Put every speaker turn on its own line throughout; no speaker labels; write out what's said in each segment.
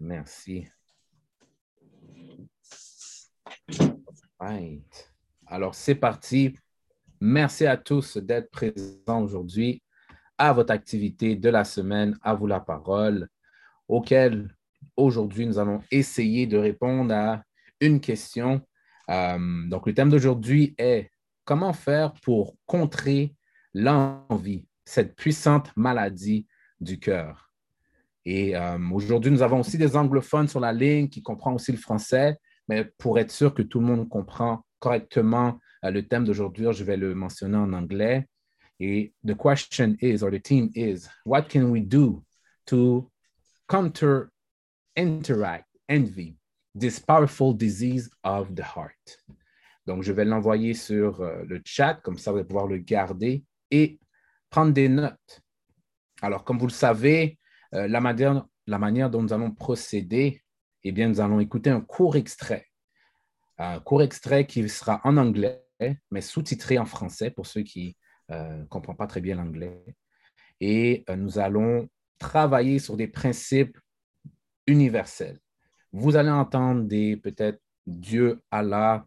Merci. Alors, c'est parti. Merci à tous d'être présents aujourd'hui à votre activité de la semaine, à vous la parole, auquel aujourd'hui nous allons essayer de répondre à une question. Euh, donc, le thème d'aujourd'hui est comment faire pour contrer l'envie, cette puissante maladie du cœur? Et euh, aujourd'hui, nous avons aussi des anglophones sur la ligne qui comprennent aussi le français, mais pour être sûr que tout le monde comprend correctement euh, le thème d'aujourd'hui, je vais le mentionner en anglais. Et the question is, or the theme is, what can we do to counter, interact, envy, this powerful disease of the heart? Donc, je vais l'envoyer sur euh, le chat, comme ça vous allez pouvoir le garder et prendre des notes. Alors, comme vous le savez, euh, la, manière, la manière dont nous allons procéder, eh bien, nous allons écouter un court extrait. Un court extrait qui sera en anglais, mais sous-titré en français pour ceux qui euh, ne comprennent pas très bien l'anglais. Et euh, nous allons travailler sur des principes universels. Vous allez entendre des peut-être Dieu, Allah,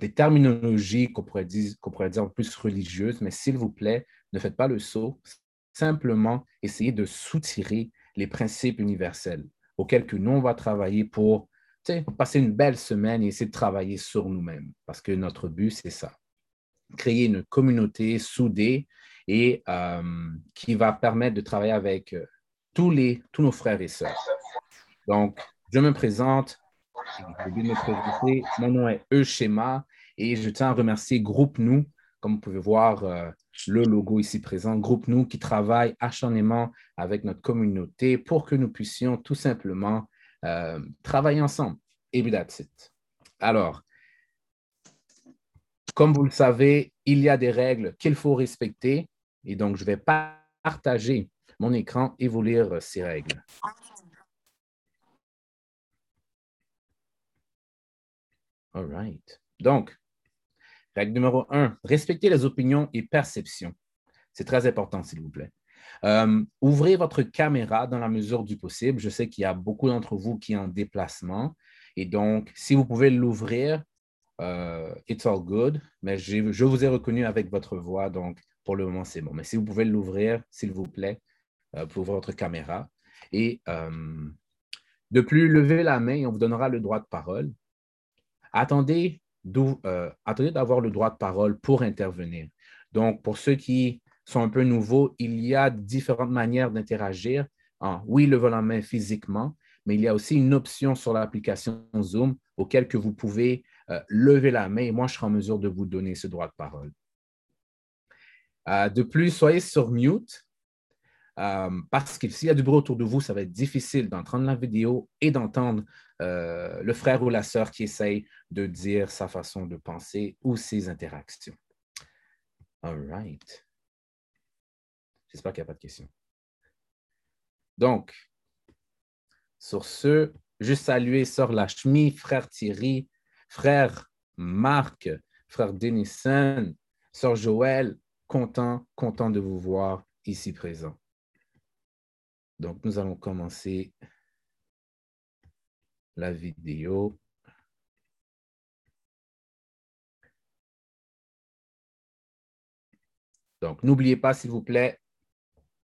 des terminologies qu'on pourrait dire plus religieuses, mais s'il vous plaît, ne faites pas le saut simplement essayer de soutirer les principes universels auxquels que nous, on va travailler pour passer une belle semaine et essayer de travailler sur nous-mêmes. Parce que notre but, c'est ça. Créer une communauté soudée et euh, qui va permettre de travailler avec euh, tous, les, nos frères et sœurs. Donc, je me présente. Mon nom est Euschema et je tiens à remercier Groupe Nous comme vous pouvez voir, euh, le logo ici présent, Groupe Nous, qui travaille acharnément avec notre communauté pour que nous puissions tout simplement euh, travailler ensemble. Et that's it. Alors, comme vous le savez, il y a des règles qu'il faut respecter et donc je vais partager mon écran et vous lire ces règles. All right. Donc, Règle numéro un, respectez les opinions et perceptions. C'est très important, s'il vous plaît. Euh, ouvrez votre caméra dans la mesure du possible. Je sais qu'il y a beaucoup d'entre vous qui sont en déplacement. Et donc, si vous pouvez l'ouvrir, euh, it's all good. Mais je vous ai reconnu avec votre voix, donc pour le moment, c'est bon. Mais si vous pouvez l'ouvrir, s'il vous plaît, euh, pour votre caméra. Et de plus, levez la main et on vous donnera le droit de parole. Attendez euh, d'avoir le droit de parole pour intervenir. Donc, pour ceux qui sont un peu nouveaux, il y a différentes manières d'interagir. Ah, oui, levez la main physiquement, mais il y a aussi une option sur l'application Zoom auquel que vous pouvez euh, lever la main et moi, je serai en mesure de vous donner ce droit de parole. Euh, de plus, soyez sur mute euh, parce que s'il y a du bruit autour de vous, ça va être difficile d'entendre la vidéo et d'entendre euh, le frère ou la sœur qui essaye de dire sa façon de penser ou ses interactions. All right. J'espère qu'il n'y a pas de questions. Donc, sur ce, je salue Sœur Lachmi, frère Thierry, frère Marc, frère Denison, Sœur Joël, content, content de vous voir ici présent. Donc, nous allons commencer la vidéo. Donc, n'oubliez pas, s'il vous plaît,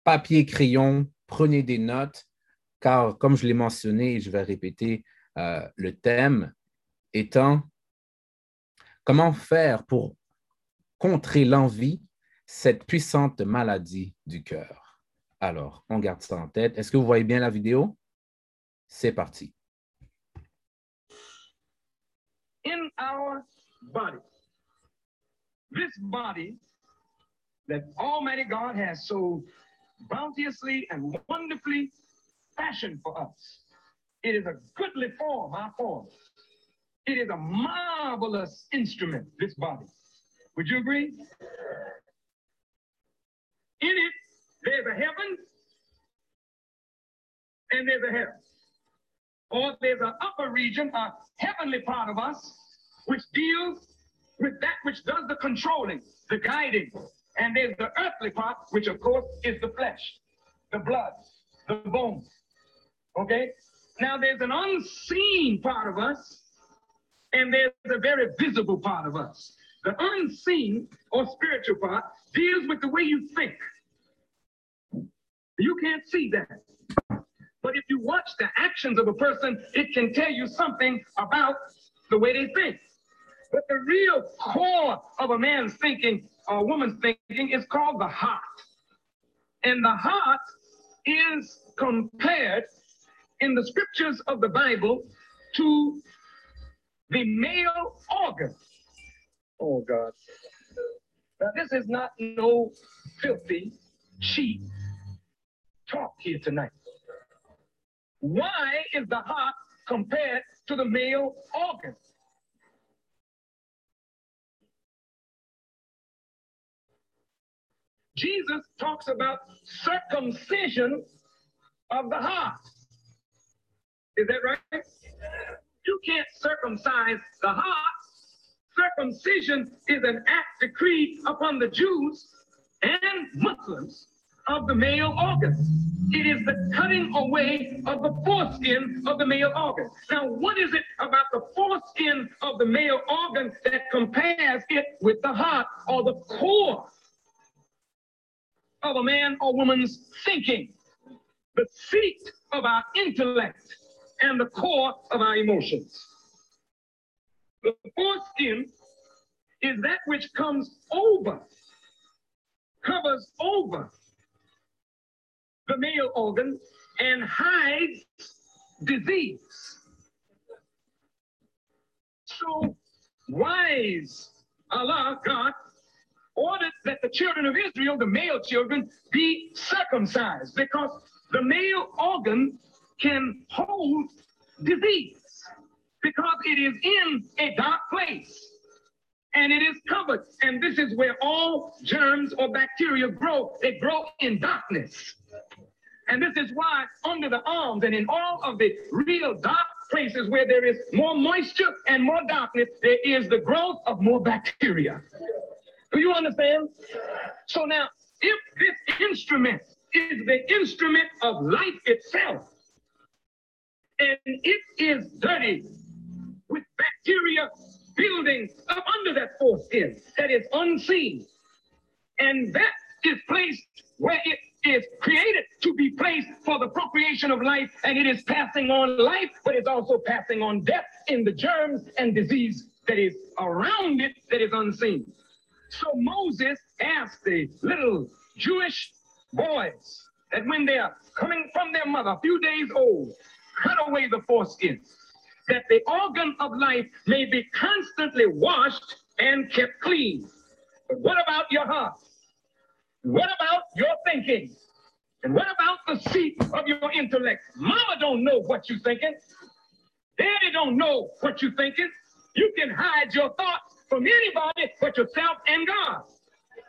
papier, crayon, prenez des notes, car comme je l'ai mentionné, je vais répéter euh, le thème étant comment faire pour contrer l'envie, cette puissante maladie du cœur. Alors, on garde ça en tête. Est-ce que vous voyez bien la vidéo? C'est parti.
In our body, this body that Almighty God has so bounteously and wonderfully fashioned for us. It is a goodly form, our form. It is a marvelous instrument, this body. Would you agree? In it there's a heaven and there's a hell. Or there's an upper region, a heavenly part of us, which deals with that which does the controlling, the guiding. And there's the earthly part, which of course is the flesh, the blood, the bones. Okay? Now, there's an unseen part of us, and there's a very visible part of us. The unseen or spiritual part deals with the way you think. You can't see that. But if you watch the actions of a person, it can tell you something about the way they think. But the real core of a man's thinking or a woman's thinking is called the heart. And the heart is compared in the scriptures of the Bible to the male organ. Oh, God. Now, this is not no filthy, cheap talk here tonight. Why is the heart compared to the male organ? Jesus talks about circumcision of the heart. Is that right? You can't circumcise the heart. Circumcision is an act decreed upon the Jews and Muslims of the male organ. It is the cutting away of the foreskin of the male organ. Now, what is it about the foreskin of the male organ that compares it with the heart or the core of a man or woman's thinking? The seat of our intellect and the core of our emotions. The foreskin is that which comes over, covers over the male organ and hides disease. So, wise Allah, God, ordered that the children of Israel, the male children, be circumcised because the male organ can hold disease because it is in a dark place and it is covered. And this is where all germs or bacteria grow. They grow in darkness. And this is why under the arms and in all of the real dark places where there is more moisture and more darkness, there is the growth of more bacteria. Do you understand? So now, if this instrument is the instrument of life itself, and it is dirty with bacteria building up under that foreskin that is unseen. And that is placed where it is created to be placed for the procreation of life, and it is passing on life, but it's also passing on death in the germs and disease that is around it that is unseen. So Moses asked the little Jewish boys that when they are coming from their mother, a few days old, cut away the foreskin, that the organ of life may be constantly washed and kept clean. But what about your heart? What about your thinking? And what about the seat of your intellect? Mama don't know what you're thinking. Daddy don't know what you're thinking. You can hide your thoughts from anybody but yourself and God.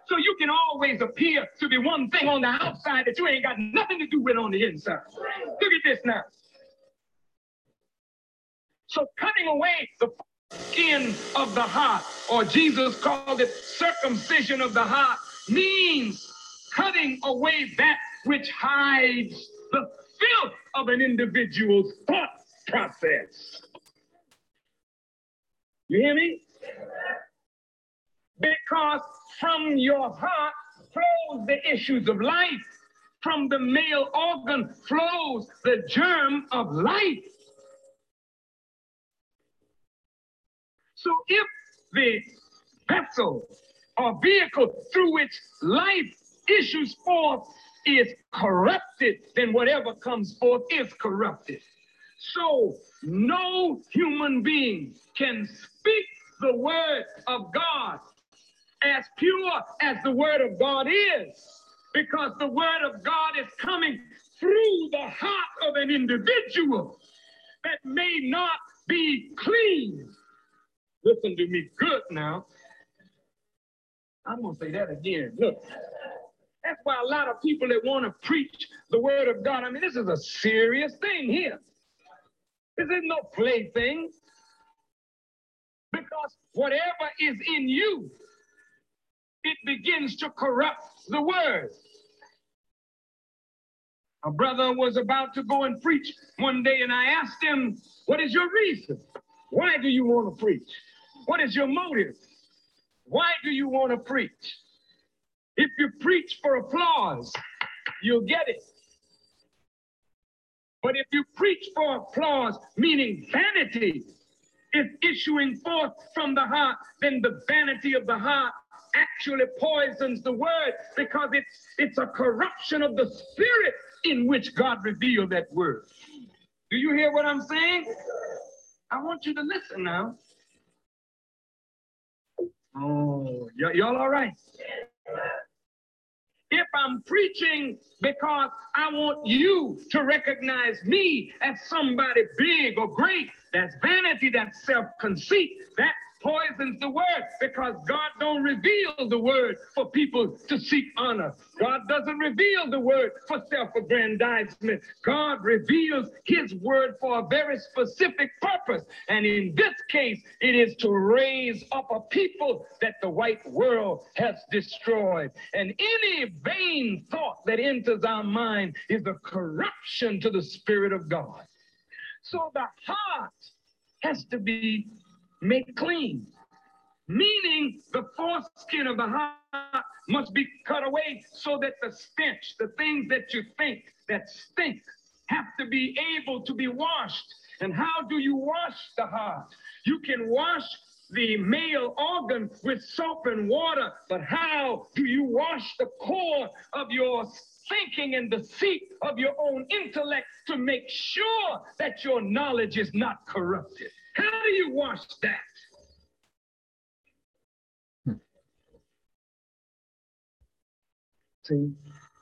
So you can always appear to be one thing on the outside that you ain't got nothing to do with on the inside. Look at this now. So cutting away the skin of the heart, or Jesus called it circumcision of the heart, means cutting away that which hides the filth of an individual's thought process. You hear me? Because from your heart flows the issues of life. From the male organ flows the germ of life. So if the vessel or vehicle through which life issues forth is corrupted, then whatever comes forth is corrupted. So no human being can speak the word of God as pure as the word of God is, because the word of God is coming through the heart of an individual that may not be clean Listen to me good now. I'm going to say that again. Look, that's why a lot of people that want to preach the word of God, I mean, this is a serious thing here. This is no plaything. Because whatever is in you, it begins to corrupt the word. A brother was about to go and preach one day, and I asked him, What is your reason? Why do you want to preach? What is your motive? Why do you want to preach? If you preach for applause, you'll get it. But if you preach for applause, meaning vanity, is issuing forth from the heart, then the vanity of the heart actually poisons the word because it's it's a corruption of the spirit in which God revealed that word. Do you hear what I'm saying? I want you to listen now. Oh, y- y'all all right? If I'm preaching because I want you to recognize me as somebody big or great, that's vanity, that's self-conceit, that poisons the word because God don't reveal the word for people to seek honor. God doesn't reveal the word for self-aggrandizement. God reveals his word for a very specific purpose. And in this case, it is to raise up a people that the white world has destroyed. And any vain thought that enters our mind is a corruption to the spirit of God. So the heart has to be made clean, meaning the foreskin of the heart must be cut away so that the stench, the things that you think that stink, have to be able to be washed. And how do you wash the heart? You can wash the male organ with soap and water, but how do you wash the core of your thinking and the seat of your own intellect to make sure that your knowledge is not corrupted? How do you wash that? See,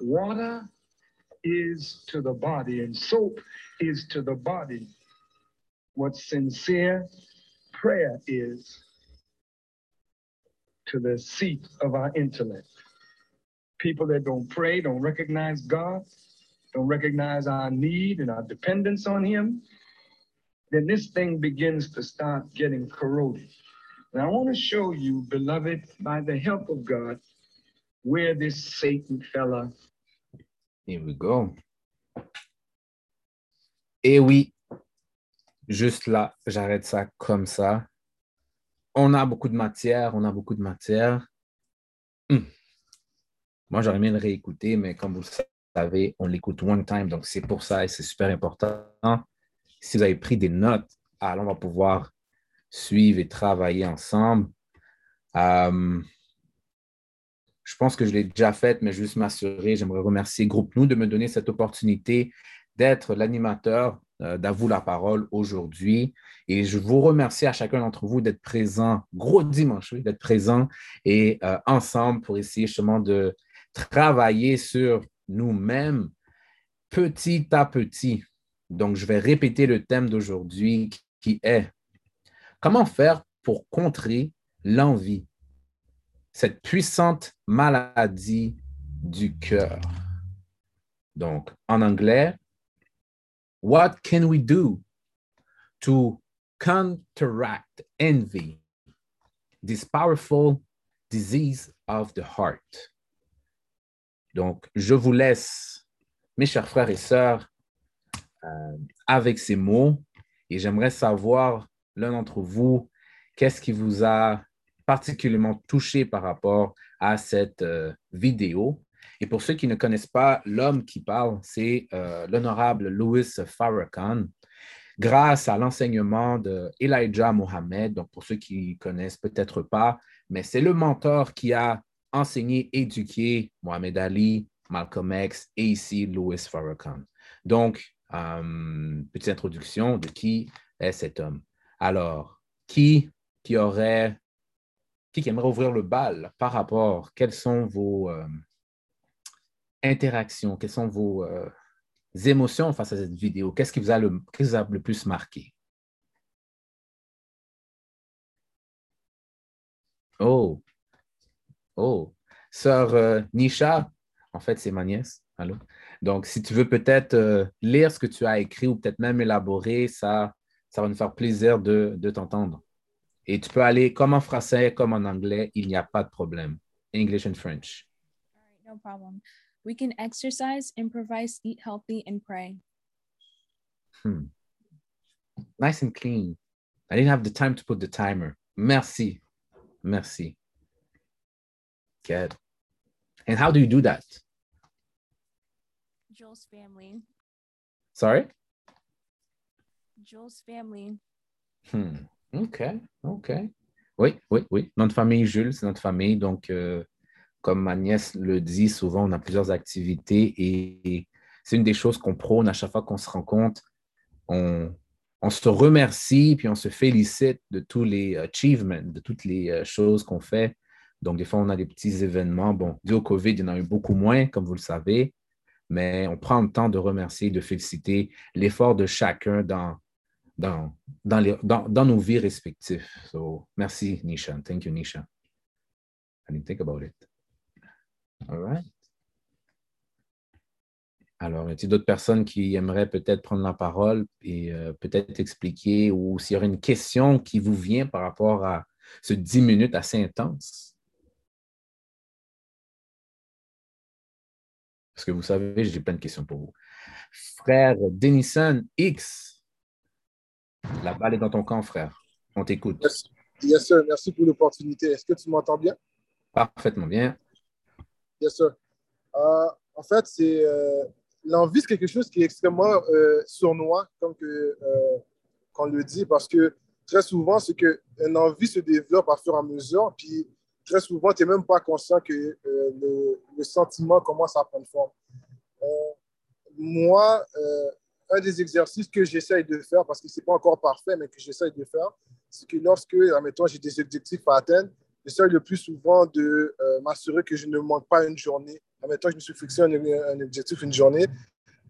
water is to the body and soap is to the body what sincere prayer is to the seat of our intellect. People that don't pray, don't recognize God, don't recognize our need and our dependence on Him, then this thing begins to start getting corroded. And I want to show you, beloved, by the help of God, where this Satan fella.
Here we go. Et oui, juste là, j'arrête ça comme ça. On a beaucoup de matière, on a beaucoup de matière. Hum. Moi, j'aurais aimé le réécouter, mais comme vous le savez, on l'écoute one time, donc c'est pour ça et c'est super important. Si vous avez pris des notes, alors on va pouvoir suivre et travailler ensemble. Euh, je pense que je l'ai déjà fait, mais juste m'assurer, j'aimerais remercier Groupe Nous de me donner cette opportunité d'être l'animateur euh, d'Avoue la parole aujourd'hui. Et je vous remercie à chacun d'entre vous d'être présent, gros dimanche, oui, d'être présent et euh, ensemble pour essayer justement de travailler sur nous-mêmes petit à petit. Donc, je vais répéter le thème d'aujourd'hui qui est comment faire pour contrer l'envie, cette puissante maladie du cœur? Donc, en anglais, what can we do to counteract envy, this powerful disease of the heart? Donc, je vous laisse, mes chers frères et sœurs, avec ces mots et j'aimerais savoir, l'un d'entre vous, qu'est-ce qui vous a particulièrement touché par rapport à cette euh, vidéo? Et pour ceux qui ne connaissent pas l'homme qui parle, c'est euh, l'honorable Louis Farrakhan. Grâce à l'enseignement de Elijah donc pour ceux qui connaissent peut-être pas, mais c'est le mentor qui a enseigné, éduqué Mohamed Ali, Malcolm X et ici Louis Farrakhan. Donc, euh, petite introduction de qui est cet homme. Alors, qui, qui aurait, qui aimerait ouvrir le bal par rapport, quelles sont vos euh, interactions, quelles sont vos euh, émotions face à cette vidéo? Qu'est-ce qui vous a le, qui vous a le plus marqué? Oh, oh, sœur Nisha, en fait, c'est ma nièce. Allô? Donc, si tu veux peut-être euh, lire ce que tu as écrit ou peut-être même élaborer, ça, ça va nous faire plaisir de, de t'entendre. Et tu peux aller comme en français, comme en anglais, il n'y a pas de problème. English and French.
All right, no problem. We can exercise, improvise, eat healthy, and pray.
Hmm. Nice and clean. I didn't have the time to put the timer. Merci. Merci. Good. And how do you do that?
Joel's family.
Sorry?
Joel's family.
Hmm. OK, OK. Oui, oui, oui. Notre famille Jules, c'est notre famille. Donc, euh, comme ma nièce le dit, souvent, on a plusieurs activités et c'est une des choses qu'on prône à chaque fois qu'on se rencontre. On, on se remercie puis on se félicite de tous les achievements, de toutes les euh, choses qu'on fait. Donc, des fois, on a des petits événements. Bon, dû au COVID, il y en a eu beaucoup moins, comme vous le savez, mais on prend le temps de remercier, de féliciter l'effort de chacun dans, dans, dans, les, dans, dans nos vies respectives. So, merci, Nisha. Thank you, Nisha. I didn't think about it. All right. Alors, y a-t-il d'autres personnes qui aimeraient peut-être prendre la parole et euh, peut-être expliquer ou s'il y aurait une question qui vous vient par rapport à ce 10 minutes assez intense? Parce que vous savez, j'ai plein de questions pour vous. Frère Denison X, la balle est dans ton camp, frère. On t'écoute.
Yes, yes, sir. Merci pour l'opportunité. Est-ce que tu m'entends bien?
Parfaitement bien.
Yes, sir. Euh, en fait, c'est euh, l'envie, c'est quelque chose qui est extrêmement euh, sournois, comme que, qu'on le dit, parce que très souvent, c'est qu'une envie se développe à fur et à mesure, puis très souvent, tu n'es même pas conscient que euh, le, le, sentiment commence à prendre forme. Euh, moi, euh, un des exercices que j'essaye de faire, parce que ce n'est pas encore parfait, mais que j'essaye de faire, c'est que lorsque, admettons, j'ai des objectifs à atteindre, j'essaie le plus souvent de m'assurer que je ne manque pas une journée. Admettons, je me suis fixé un, un objectif une journée,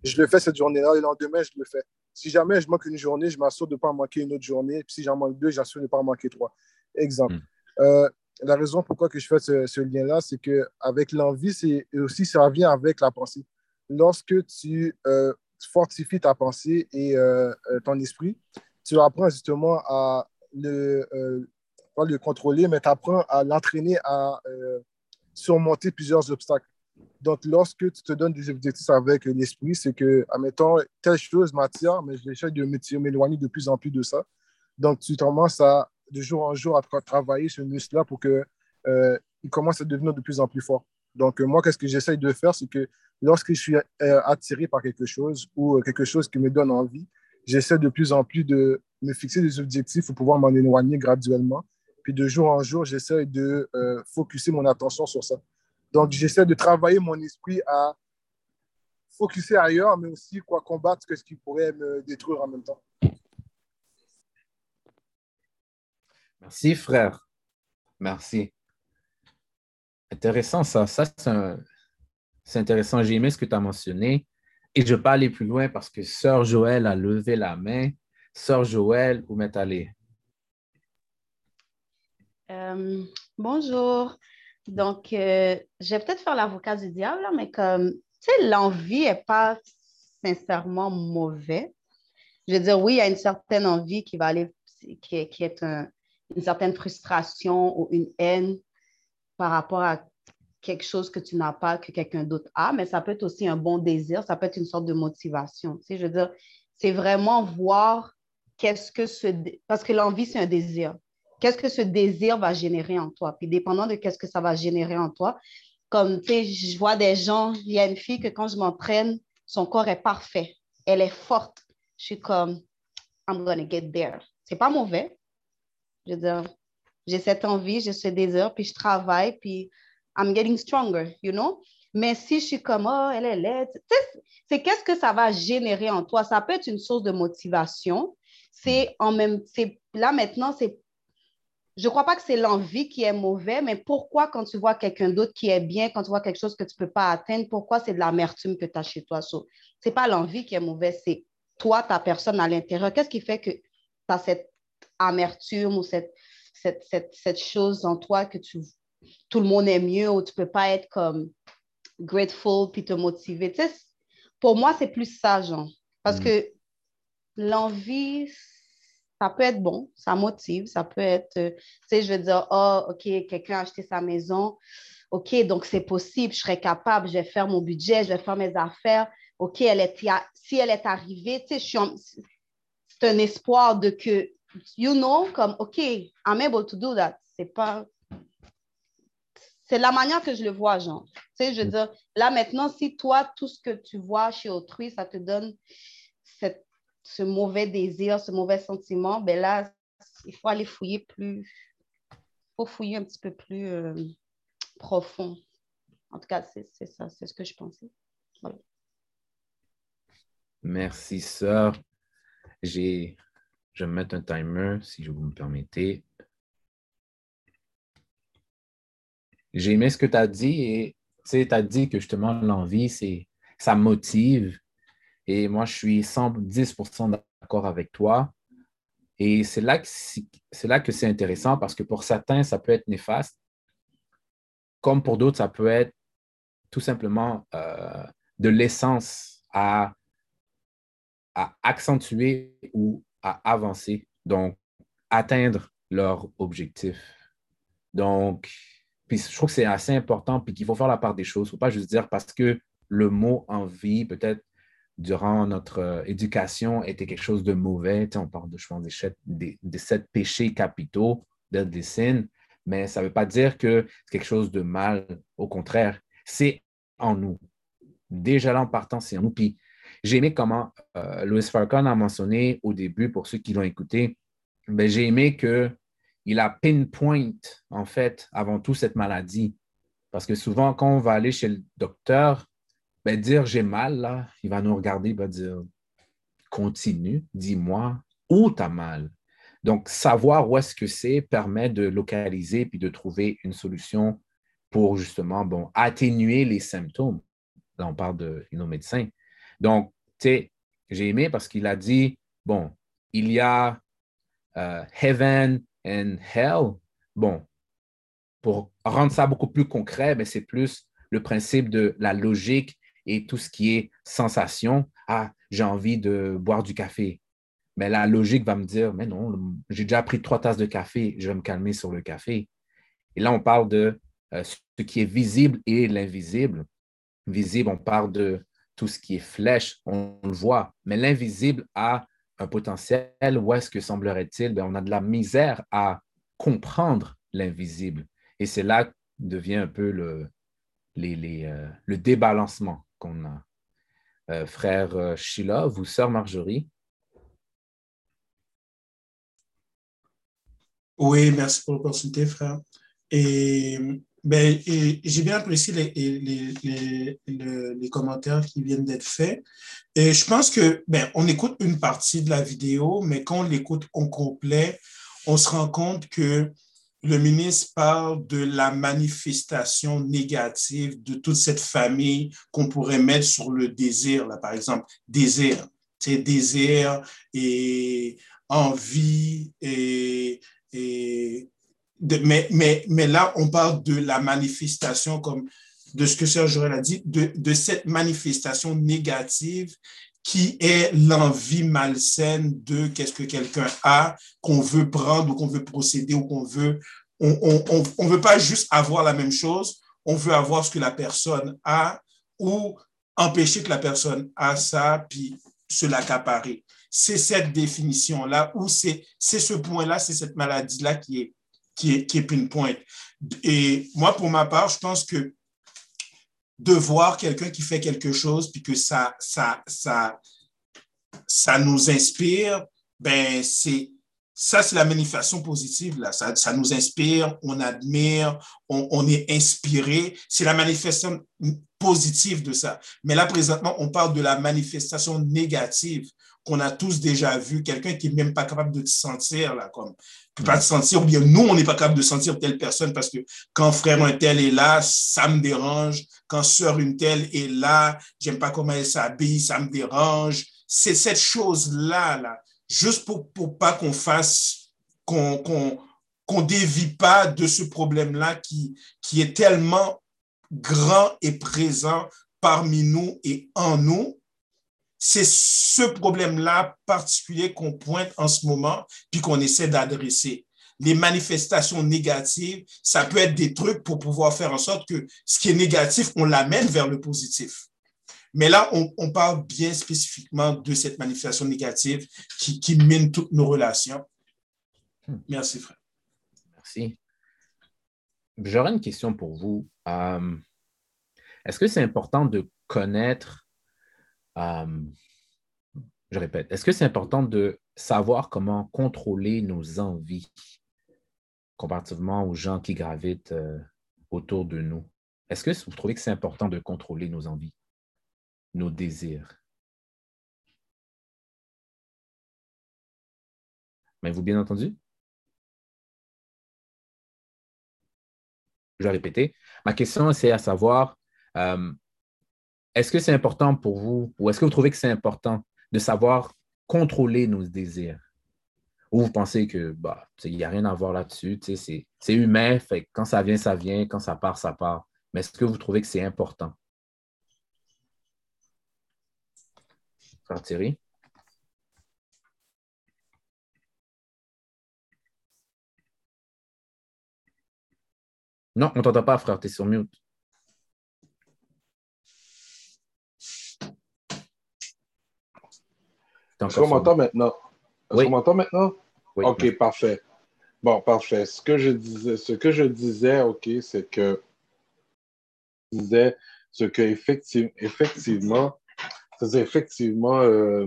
je le fais cette journée-là, le lendemain, je le fais. Si jamais je manque une journée, je m'assure de ne pas manquer une autre journée. Puis si j'en manque deux, j'assure de ne pas manquer trois. Exemple. Mm. Euh, la raison pourquoi que je fais ce, lien-là, c'est qu'avec l'envie, c'est aussi ça vient avec la pensée. Lorsque tu euh, fortifies ta pensée et euh, ton esprit, tu apprends justement à le, euh, le contrôler, mais tu apprends à l'entraîner à surmonter plusieurs obstacles. Donc, lorsque tu te donnes des objectifs avec l'esprit, c'est que, admettons, telle chose m'attire, mais j'essaie de m'éloigner de plus en plus de ça. Donc, tu commences à de jour en jour à travailler ce muscle-là pour qu'il euh, commence à devenir de plus en plus fort. Donc, euh, moi, qu'est-ce que j'essaye de faire, c'est que lorsque je suis euh, attiré par quelque chose ou quelque chose qui me donne envie, j'essaie de plus en plus de me fixer des objectifs pour pouvoir m'en éloigner graduellement. Puis de jour en jour, j'essaie de focuser mon attention sur ça. Donc, j'essaie de travailler mon esprit à focuser ailleurs, mais aussi quoi, combattre ce qui pourrait me détruire en même temps.
Merci, frère. Merci. Intéressant, ça. Ça, c'est intéressant. J'ai aimé ce que tu as mentionné. Et je vais pas aller plus loin parce que Sœur Joël a levé la main. Sœur Joël, où m'êtes allée?
Euh, bonjour. Donc, euh, je vais peut-être faire l'avocat du diable, mais comme, tu sais, l'envie n'est pas sincèrement mauvais. Je veux dire, oui, il y a une certaine envie qui va aller, qui est un, une certaine frustration ou une haine par rapport à quelque chose que tu n'as pas, que quelqu'un d'autre a, mais ça peut être aussi un bon désir, ça peut être une sorte de motivation. Tu sais, je veux dire, c'est vraiment voir qu'est-ce que ce... Parce que l'envie, c'est un désir. Qu'est-ce que ce désir va générer en toi? Puis dépendant de qu'est-ce que ça va générer en toi, comme, tu sais, je vois des gens, il y a une fille que quand je m'entraîne, son corps est parfait, elle est forte. Je suis comme, I'm gonna get there. C'est pas mauvais, je veux dire, j'ai cette envie, j'ai ce désir, puis je travaille, puis I'm getting stronger, you know? Mais si je suis comme, oh, elle est laide, c'est qu'est-ce que ça va générer en toi? Ça peut être une source de motivation. C'est en même, là maintenant, c'est, je ne crois pas que c'est l'envie qui est mauvais, mais pourquoi quand tu vois quelqu'un d'autre qui est bien, quand tu vois quelque chose que tu ne peux pas atteindre, pourquoi c'est de l'amertume que tu as chez toi? Ce n'est pas l'envie qui est mauvaise, c'est toi, ta personne à l'intérieur. Qu'est-ce qui fait que tu as cette amertume ou cette, cette, cette, cette, chose en toi que tu, tout le monde est mieux ou tu ne peux pas être comme grateful puis te motiver. Tu sais, pour moi, c'est plus ça, genre. Parce mm. que l'envie, ça peut être bon, ça motive, ça peut être, euh, tu sais, je veux dire, oh, OK, quelqu'un a acheté sa maison, OK, donc c'est possible, je serais capable, je vais faire mon budget, je vais faire mes affaires. OK, elle est, si elle est arrivée, tu sais, c'est un espoir de que, you know, comme, OK, I'm able to do that. C'est pas. C'est la manière que je le vois, genre. Tu sais, je veux dire, là maintenant, si toi, tout ce que tu vois chez autrui, ça te donne cette, ce mauvais désir, ce mauvais sentiment, ben là, il faut aller fouiller plus. Il faut fouiller un petit peu plus euh, profond. En tout cas, c'est ça, c'est ce que je pensais.
Merci, sœur. J'ai, je vais mettre un timer, si vous me permettez. J'ai aimé ce que tu as dit et tu as dit que justement l'envie, c'est, ça motive. Et moi, je suis 110% d'accord avec toi. Et c'est là, que c'est intéressant parce que pour certains, ça peut être néfaste, comme pour d'autres, ça peut être tout simplement euh, de l'essence à à accentuer ou à avancer, donc atteindre leur objectif. Donc, puis je trouve que c'est assez important, puis qu'il faut faire la part des choses. Il ne faut pas juste dire parce que le mot envie, peut-être durant notre euh, éducation, était quelque chose de mauvais. on parle de, je pense, des, des, sept péchés capitaux de dessin, mais ça ne veut pas dire que c'est quelque chose de mal. Au contraire, c'est en nous. Déjà là, en partant, c'est en nous. Puis j'ai aimé comment euh, Louis Farcon a mentionné au début, pour ceux qui l'ont écouté, ben, j'ai aimé qu'il a pinpoint, en fait, avant tout cette maladie. Parce que souvent, quand on va aller chez le docteur, ben, dire j'ai mal, il va nous regarder, il va dire continue, dis-moi où tu as mal. Donc, savoir où est-ce que c'est permet de localiser puis de trouver une solution pour justement bon, atténuer les symptômes. Là, on parle de nos médecins. Donc, tu sais, j'ai aimé parce qu'il a dit, bon, il y a euh, heaven and hell. Bon, pour rendre ça beaucoup plus concret, mais c'est plus le principe de la logique et tout ce qui est sensation. Ah, j'ai envie de boire du café. Mais la logique va me dire, mais non, j'ai déjà pris trois tasses de café, je vais me calmer sur le café. Et là, on parle de euh, ce qui est visible et l'invisible. Visible, on parle de tout ce qui est flèche, on, le voit, mais l'invisible a un potentiel. Où est-ce que semblerait-il? Ben, on a de la misère à comprendre l'invisible. Et c'est là que devient un peu le, euh, le débalancement qu'on a. Euh, frère euh, Sheila, vous, sœur Marjorie?
Oui, merci pour l'opportunité, frère. Et ben, j'ai bien apprécié les, les, les, commentaires qui viennent d'être faits. Et je pense que, ben, on écoute une partie de la vidéo, mais quand on l'écoute au complet, on se rend compte que le ministre parle de la manifestation négative de toute cette famille qu'on pourrait mettre sur le désir, là, par exemple, désir. C'est désir et envie et, et mais, mais, mais là, on parle de la manifestation, comme de ce que Serge Joël a dit, de, de cette manifestation négative qui est l'envie malsaine de qu'est-ce que quelqu'un a, qu'on veut prendre ou qu'on veut procéder ou qu'on veut. On ne on, on, veut pas juste avoir la même chose, on veut avoir ce que la personne a ou empêcher que la personne a ça, puis se l'accaparer. C'est cette définition-là ou c'est ce point-là, c'est cette maladie-là qui est, qui est, qui pinpoint. Et moi, pour ma part, je pense que de voir quelqu'un qui fait quelque chose, puis que ça, ça, ça, ça nous inspire, ben c'est ça, c'est la manifestation positive. Là. Ça, nous inspire, on admire, on est inspiré. C'est la manifestation positive de ça. Mais là, présentement, on parle de la manifestation négative qu'on a tous déjà vu. Quelqu'un qui n'est même pas capable de te sentir, là, comme pas de sentir, ou bien nous, on n'est pas capable de sentir telle personne parce que quand frère un tel est là, ça me dérange. Quand sœur une telle est là, j'aime pas comment elle s'habille, ça me dérange. C'est cette chose-là, là, juste pour, pour pas qu'on fasse, qu'on qu'on qu'on dévie pas de ce problème-là qui, qui est tellement grand et présent parmi nous et en nous c'est ce problème-là particulier qu'on pointe en ce moment, puis qu'on essaie d'adresser. les manifestations négatives, ça peut être des trucs pour pouvoir faire en sorte que ce qui est négatif, on l'amène vers le positif. Mais là, on, parle bien spécifiquement de cette manifestation négative qui, qui mine toutes nos relations. Hmm. Merci, frère.
Merci. J'aurais une question pour vous. Euh, est-ce que c'est important de connaître, euh, je répète, est-ce que c'est important de savoir comment contrôler nos envies comparativement aux gens qui gravitent euh, autour de nous? Est-ce que vous trouvez que c'est important de contrôler nos envies, nos désirs? M'avez-vous bien entendu? Je vais répéter. Ma question, c'est à savoir, euh, est-ce que c'est important pour vous ou est-ce que vous trouvez que c'est important de savoir contrôler nos désirs? Ou vous pensez que bah, il n'y a rien à voir là-dessus, c'est humain, quand ça vient, ça vient, quand ça part, ça part. Mais est-ce que vous trouvez que c'est important? Frère Thierry? Non, on ne t'entend pas, frère, tu es sur mute.
Est-ce qu'on m'entend maintenant? Est-ce qu'on m'entend maintenant?
Oui.
OK, parfait. Bon, parfait. Ce que je disais, ce que je disais, OK, c'est que je disais ce que effectivement, effectivement, c'est effectivement, euh,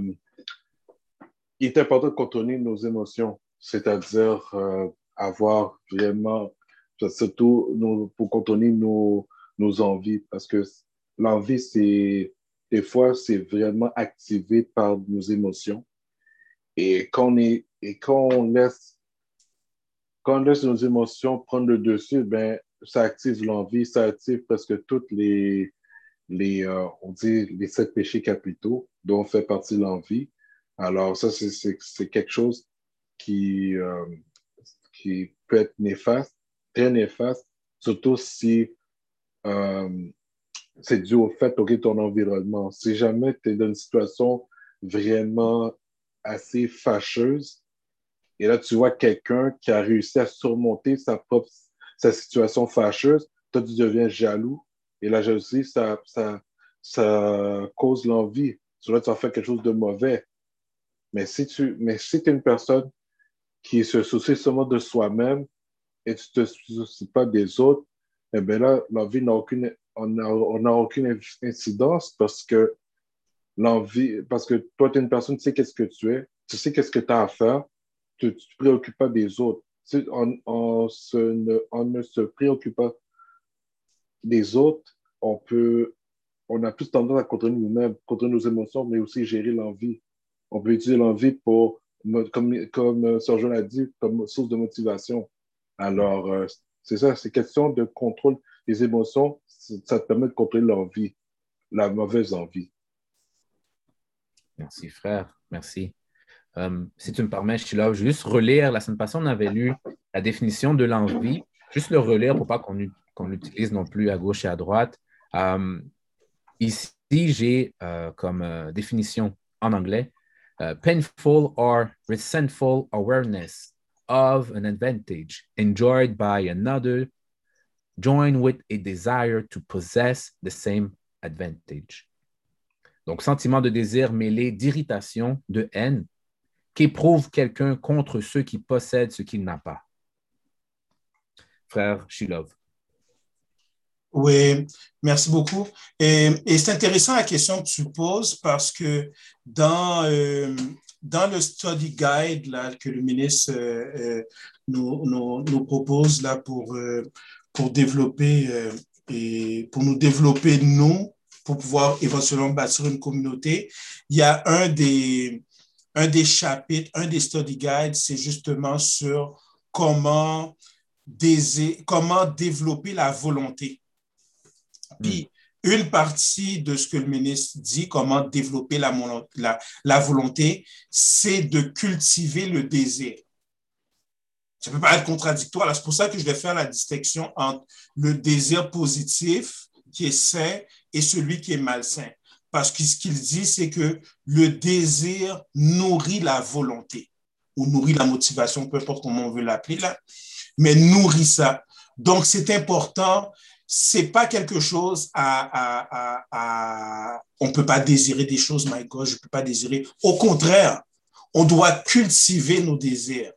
il est important de contrôler nos émotions, c'est-à-dire euh, avoir vraiment, surtout pour contrôler nos, nos envies, parce que l'envie, c'est des fois, c'est vraiment activé par nos émotions. Et quand on, est, et quand on laisse, quand on laisse nos émotions prendre le dessus, ben, ça active l'envie, ça active presque toutes les, les euh, on dit, les sept péchés capitaux dont fait partie l'envie. Alors, ça, c'est quelque chose qui, euh, qui peut être néfaste, très néfaste, surtout si euh, c'est dû au fait, OK, ton environnement. Si jamais tu es dans une situation vraiment assez fâcheuse, et là, tu vois quelqu'un qui a réussi à surmonter sa propre sa situation fâcheuse, toi, tu deviens jaloux. Et la jalousie, ça, ça, cause l'envie. Là, tu as fait quelque chose de mauvais. Mais si tu mais si es une personne qui se soucie seulement de soi-même et tu ne te soucies pas des autres, eh bien là, l'envie n'a aucune on n'a aucune incidence parce que l'envie, parce que toi, tu es une personne, tu sais qu'est-ce que tu es, tu sais qu'est-ce que tu as à faire, tu ne te préoccupes pas des autres. On, on, ne, on, ne, se préoccupe pas des autres, on peut, on a plus tendance à contrôler nous-mêmes, contrôler nos émotions, mais aussi gérer l'envie. On peut utiliser l'envie pour, comme, comme Sergio l'a dit, comme source de motivation. Alors, euh, c'est ça, c'est question de contrôle des émotions, ça te permet de contrôler l'envie, la mauvaise envie.
Merci, frère. Merci. Euh, si tu me permets, je vais juste relire. La semaine passée, on avait lu la définition de l'envie. Juste le relire pour pas qu'on l'utilise non plus à gauche et à droite. Euh, ici, j'ai euh, comme définition en anglais painful or resentful awareness of an advantage enjoyed by another join with a desire to possess the same advantage. Donc, sentiment de désir mêlé d'irritation, de haine, qu'éprouve quelqu'un contre ceux qui possèdent ce qu'il n'a pas. Frère Shilov.
Oui, merci beaucoup. Et, c'est intéressant la question que tu poses parce que dans, euh, dans le study guide là, que le ministre euh, euh, nous, nous, nous, propose là, pour, pour développer euh, et pour nous développer nous, pour pouvoir éventuellement bâtir une communauté. Il y a un des, un des chapitres, un des study guides, c'est justement sur comment, comment développer la volonté. Puis, une partie de ce que le ministre dit, comment développer la, la, la volonté, c'est de cultiver le désir ça peut pas être contradictoire. C'est pour ça que je vais faire la distinction entre le désir positif qui est sain et celui qui est malsain. Parce que ce qu'il dit, c'est que le désir nourrit la volonté. ou nourrit la motivation, peu importe comment on veut l'appeler là, mais nourrit ça. Donc, c'est important. C'est pas quelque chose à, à, à, on peut pas désirer des choses, my God, je peux pas désirer. Au contraire, on doit cultiver nos désirs.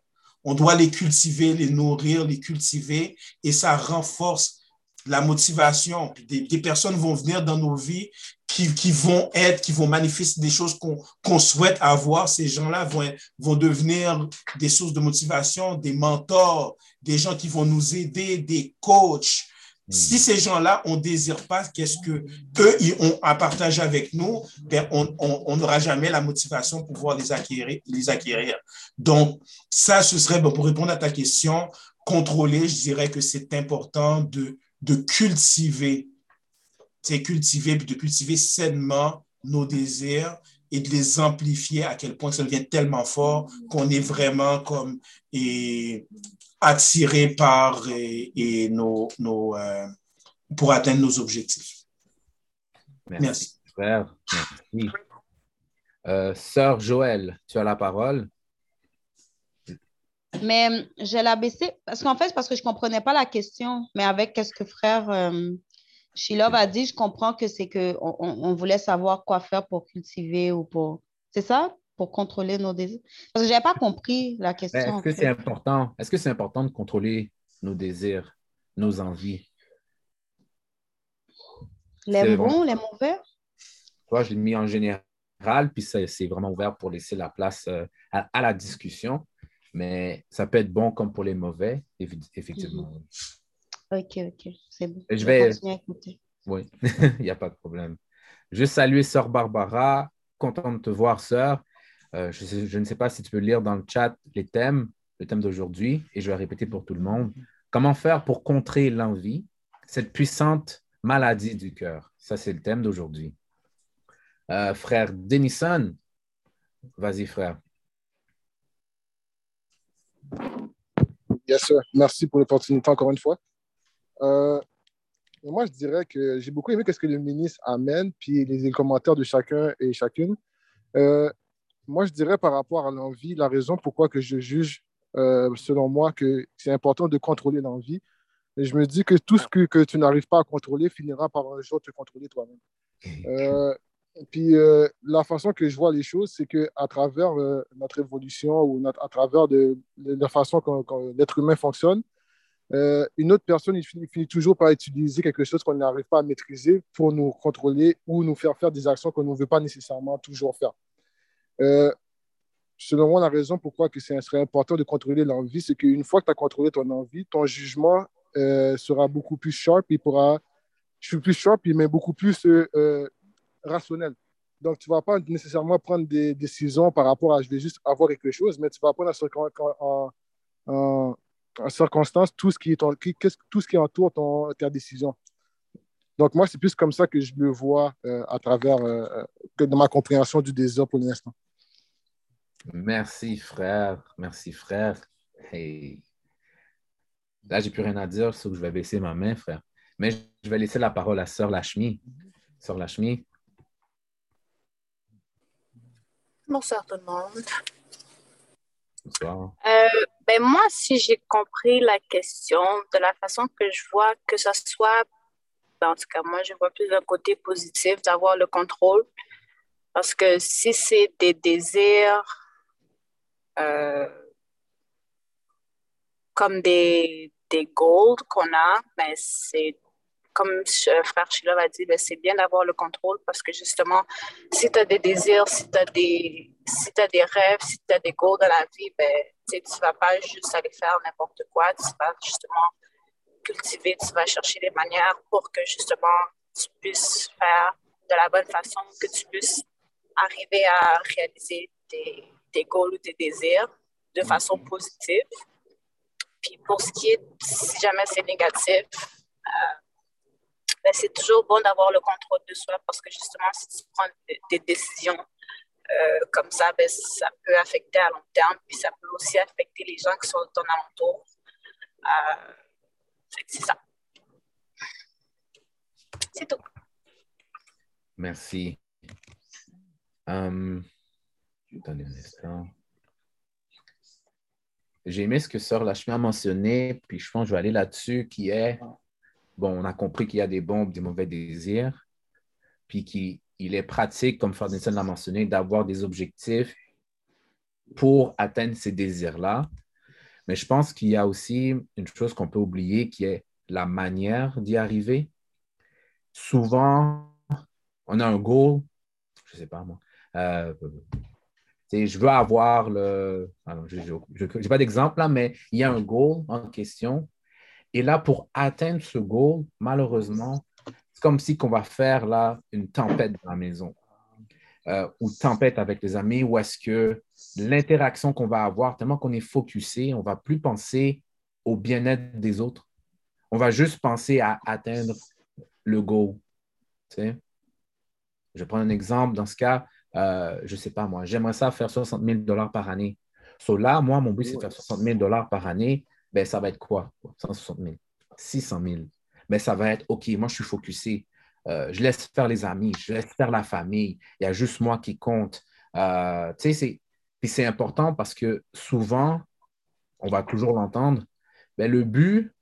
On doit les cultiver, les nourrir, les cultiver, et ça renforce la motivation. Des, personnes vont venir dans nos vies qui, vont être, qui vont manifester des choses qu'on qu'on souhaite avoir. Ces gens-là vont, vont devenir des sources de motivation, des mentors, des gens qui vont nous aider, des coachs. Si ces gens-là, on ne désire pas qu'est-ce que eux ils ont à partager avec nous, ben on n'aura jamais la motivation pour pouvoir les acquérir, les acquérir. Donc, ça, ce serait, ben, pour répondre à ta question, contrôler, je dirais que c'est important de, de cultiver, c'est cultiver, puis de cultiver sainement nos désirs et de les amplifier à quel point ça devient tellement fort qu'on est vraiment comme et, attiré par et, et nos, nos euh, pour atteindre nos objectifs.
Merci.
Merci.
Frère. Merci. Euh, Sœur Joël, tu as la parole.
Mais euh, je l'ai abaissé parce qu'en fait, c'est parce que je ne comprenais pas la question. Mais avec ce que frère euh, Shilov a dit, je comprends que c'est qu'on on, on voulait savoir quoi faire pour cultiver ou pour. C'est ça? Pour contrôler nos désirs? Parce que je n'avais pas compris la question.
Ben, Est-ce
en
que c'est important? Est-ce que c'est important de contrôler nos désirs, nos envies?
Les bons,
bon.
les mauvais?
Toi, je l'ai mis en général, puis c'est vraiment ouvert pour laisser la place euh, à, à la discussion. Mais ça peut être bon comme pour les mauvais, effectivement.
OK, OK. C'est bon.
Je vais-
continuer à écouter.
Oui, il n'y a pas de problème. Je salue Sœur Barbara. Content de te voir, Sœur. Euh, je, ne sais pas si tu peux lire dans le chat les thèmes, le thème d'aujourd'hui, et je vais répéter pour tout le monde. Comment faire pour contrer l'envie, cette puissante maladie du cœur? Ça, c'est le thème d'aujourd'hui. Euh, frère Denison, vas-y, frère.
Yes, sir. Merci pour l'opportunité encore une fois. Euh, moi, je dirais que j'ai beaucoup aimé ce que le ministre amène, puis les, commentaires de chacun et chacune. Moi, je dirais par rapport à l'envie, la raison pourquoi que je juge, euh, selon moi, que c'est important de contrôler l'envie. Et je me dis que tout ce que, que tu n'arrives pas à contrôler finira par un jour te contrôler toi-même. Euh, puis euh, la façon que je vois les choses, c'est qu'à travers notre évolution ou notre- à travers de, de la façon qu'on- l'être humain fonctionne, une autre personne il finit, finit toujours par utiliser quelque chose qu'on n'arrive pas à maîtriser pour nous contrôler ou nous faire faire des actions qu'on ne veut pas nécessairement toujours faire. Euh, selon moi, la raison pourquoi que serait important de contrôler l'envie, c'est qu'une fois que tu as contrôlé ton envie, ton jugement euh, sera beaucoup plus sharp, il pourra, je suis plus sharp, mais beaucoup plus euh, rationnel. Donc, tu ne vas pas nécessairement prendre des décisions par rapport à je vais juste avoir quelque chose, mais tu vas prendre en, circon- en, en- en circonstance tout ce qui, est tout ce qui entoure ton, ta décision. Donc, moi, c'est plus comme ça que je le vois à travers que de ma compréhension du désir pour l'instant.
Merci, frère. Merci, frère. Hey. Là, j'ai plus rien à dire, sauf que je vais baisser ma main, frère. Mais je vais laisser la parole à Sœur Lachmi. Sœur Lachmi.
Bonsoir tout le monde.
Bonsoir.
Euh, ben moi, si j'ai compris la question de la façon que je vois que ce soit, ben en tout cas, moi, je vois plus un côté positif d'avoir le contrôle. Parce que si c'est des désirs euh, comme des, des goals qu'on a, ben c'est comme frère Sheila a dit, ben c'est bien d'avoir le contrôle parce que justement, si tu as des désirs, si tu as des, si t'as des rêves, si tu as des goals dans la vie, ben, tu ne vas pas juste aller faire n'importe quoi, tu vas justement cultiver, tu vas chercher des manières pour que justement tu puisses faire de la bonne façon, que tu puisses arriver à réaliser tes, tes goals ou tes désirs de façon positive. Puis pour ce qui est, si jamais c'est négatif, euh, ben, c'est toujours bon d'avoir le contrôle de soi parce que justement, si tu prends des, des décisions euh, comme ça, ben, ça peut affecter à long terme, puis ça peut aussi affecter les gens qui sont de ton alentour. Euh, c'est ça. C'est tout.
Merci. Hum, j'ai aimé ce que Sœur Lachmi a mentionné, puis je pense que je vais aller là-dessus, qui est, bon, on a compris qu'il y a des bons des mauvais désirs, puis qu'il est pratique, comme Ferdinand l'a mentionné, d'avoir des objectifs pour atteindre ces désirs-là. Mais je pense qu'il y a aussi une chose qu'on peut oublier qui est la manière d'y arriver. Souvent, on a un goal, je ne sais pas moi. Euh, je veux avoir le. je n'ai pas d'exemple là, mais il y a un goal en question. Et là, pour atteindre ce goal, malheureusement, c'est comme si on va faire là une tempête dans la maison. Euh, ou tempête avec les amis, ou est-ce que l'interaction qu'on va avoir, tellement qu'on est focusé, on ne va plus penser au bien-être des autres. On va juste penser à atteindre le goal. Je prends un exemple. Dans ce cas, euh, je ne sais pas moi, j'aimerais ça faire 60 000 dollars par année. So là, moi, mon but, c'est de faire 60 000 dollars par année. Ben, ça va être quoi? 160 000, 600 000. Ben, ça va être, OK, moi, je suis focusé. Euh, je laisse faire les amis, je laisse faire la famille. Il y a juste moi qui compte. Euh, tu sais, c'est important parce que souvent, on va toujours l'entendre, ben, le but,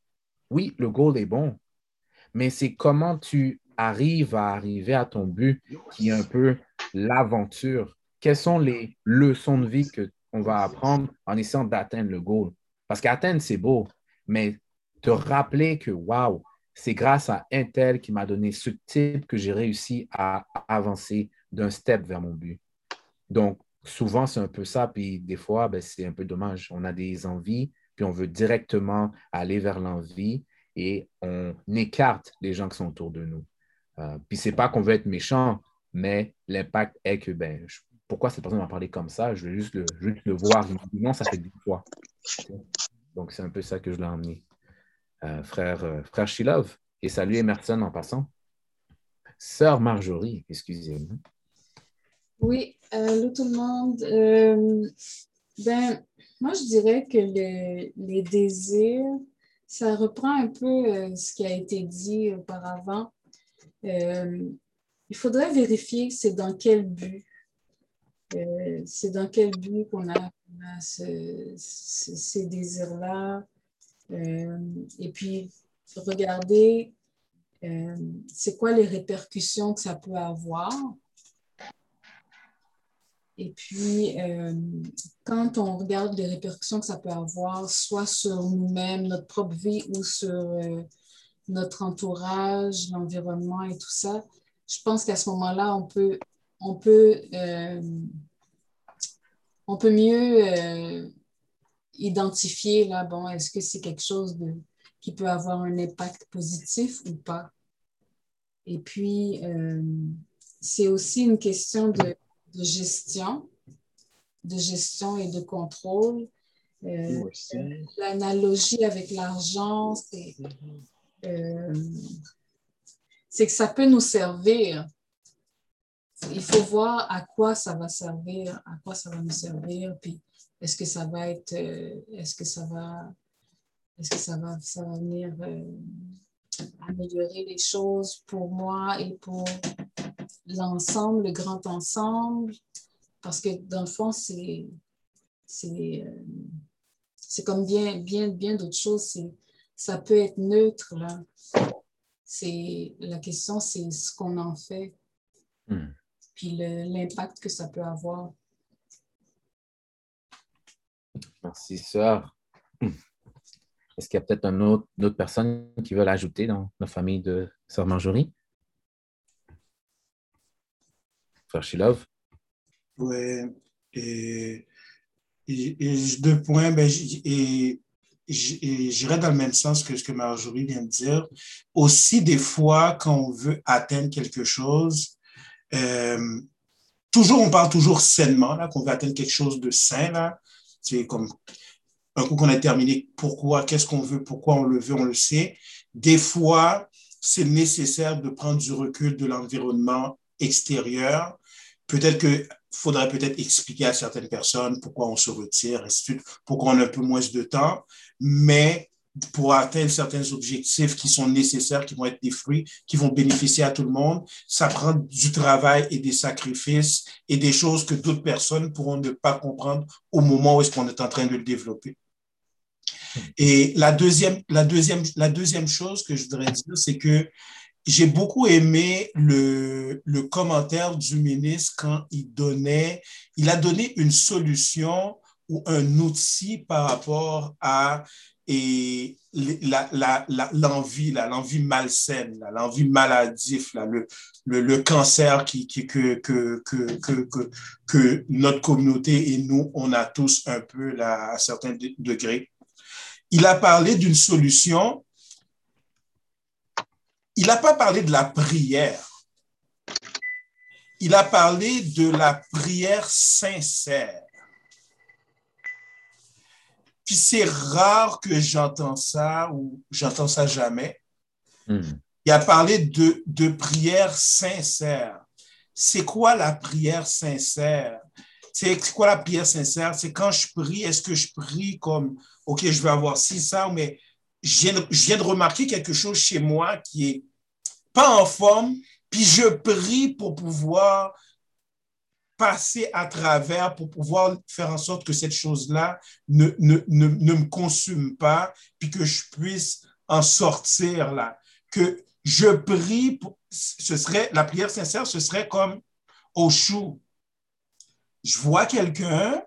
oui, le goal est bon, mais c'est comment tu arrives à arriver à ton but qui est un peu l'aventure. Quelles sont les leçons de vie qu'on va apprendre en essayant d'atteindre le goal? Parce qu'atteindre, c'est beau, mais te rappeler que, waouh, c'est grâce à un tel qui m'a donné ce type que j'ai réussi à avancer d'un step vers mon but. Donc, souvent, c'est un peu ça. Puis des fois, ben, c'est un peu dommage. On a des envies, puis on veut directement aller vers l'envie et on écarte les gens qui sont autour de nous. Euh, puis c'est pas qu'on veut être méchant, mais l'impact est que, ben, pourquoi cette personne m'a parlé comme ça? Je veux juste le, juste le voir. Non, ça fait deux fois. Donc, c'est un peu ça que je l'ai emmené. Euh, frère, euh, frère Shilov. Et salut Emerson en passant. Sœur Marjorie, excusez-moi.
Oui, allô tout le monde. Euh, ben, moi, je dirais que les désirs, ça reprend un peu ce qui a été dit auparavant. Il faudrait vérifier c'est dans quel but. c'est dans quel but qu'on a, ces désirs-là. Euh, et puis, regarder euh, c'est quoi les répercussions que ça peut avoir. Et puis, euh, quand on regarde les répercussions que ça peut avoir, soit sur nous-mêmes, notre propre vie, ou sur notre entourage, l'environnement et tout ça, je pense qu'à ce moment-là, on peut, on peut, on peut mieux identifier, là, bon, est-ce que c'est quelque chose de, qui peut avoir un impact positif ou pas? Et puis, euh, c'est aussi une question de, gestion, de gestion et de contrôle. Euh, l'analogie avec l'argent, euh, c'est que ça peut nous servir. Il faut voir à quoi ça va servir, à quoi ça va nous servir, puis est-ce que ça va être, euh, est-ce que ça va, est-ce que ça va, ça va venir euh, améliorer les choses pour moi et pour l'ensemble, le grand ensemble? Parce que dans le fond, c'est, c'est, euh, c'est comme bien, bien, bien d'autres choses. C'est, ça peut être neutre, là. C'est, la question, c'est ce qu'on en fait. Hmm. Puis l'impact que ça peut avoir.
Merci, sœur. Est-ce qu'il y a peut-être une autre, autre personne qui veut l'ajouter dans la famille de sœur Marjorie? Frère Shilov?
Oui. Et, deux points. Ben, et, j'irai dans le même sens que ce que Marjorie vient de dire. Aussi, des fois, quand on veut atteindre quelque chose, euh, toujours, on parle toujours sainement, là, qu'on veut atteindre quelque chose de sain, là, c'est comme un coup qu'on a terminé, pourquoi, qu'est-ce qu'on veut, pourquoi on le veut, on le sait. Des fois, c'est nécessaire de prendre du recul de l'environnement extérieur. Peut-être qu'il faudrait peut-être expliquer à certaines personnes pourquoi on se retire, ainsi pourquoi on a un peu moins de temps. Mais pour atteindre certains objectifs qui sont nécessaires, qui vont être des fruits, qui vont bénéficier à tout le monde. Ça prend du travail et des sacrifices et des choses que d'autres personnes pourront ne pas comprendre au moment où est-ce qu'on est en train de le développer. Et la deuxième, la deuxième, la deuxième chose que je voudrais dire, c'est que j'ai beaucoup aimé le, commentaire du ministre quand il donnait, il a donné une solution ou un outil par rapport à l'envie, l'envie malsaine, l'envie maladive, le, le, le, cancer qui, qui, que, que, que, que, que notre communauté et nous, on a tous un peu là, à certains degrés. Il a parlé d'une solution. Il n'a pas parlé de la prière. Il a parlé de la prière sincère. Puis c'est rare que j'entends ça ou j'entends ça jamais.
Hmm.
Il a parlé de, de prière sincère. C'est quoi la prière sincère? C'est quoi la prière sincère? C'est quand je prie, est-ce que je prie comme, OK, je vais avoir ci, ça, mais je viens, je viens de remarquer quelque chose chez moi qui est pas en forme, puis je prie pour pouvoir passer à travers pour pouvoir faire en sorte que cette chose-là ne, ne, ne, ne, me consume pas, puis que je puisse en sortir là. Que je prie, pour, ce serait, la prière sincère, ce serait comme au chou. Je vois quelqu'un,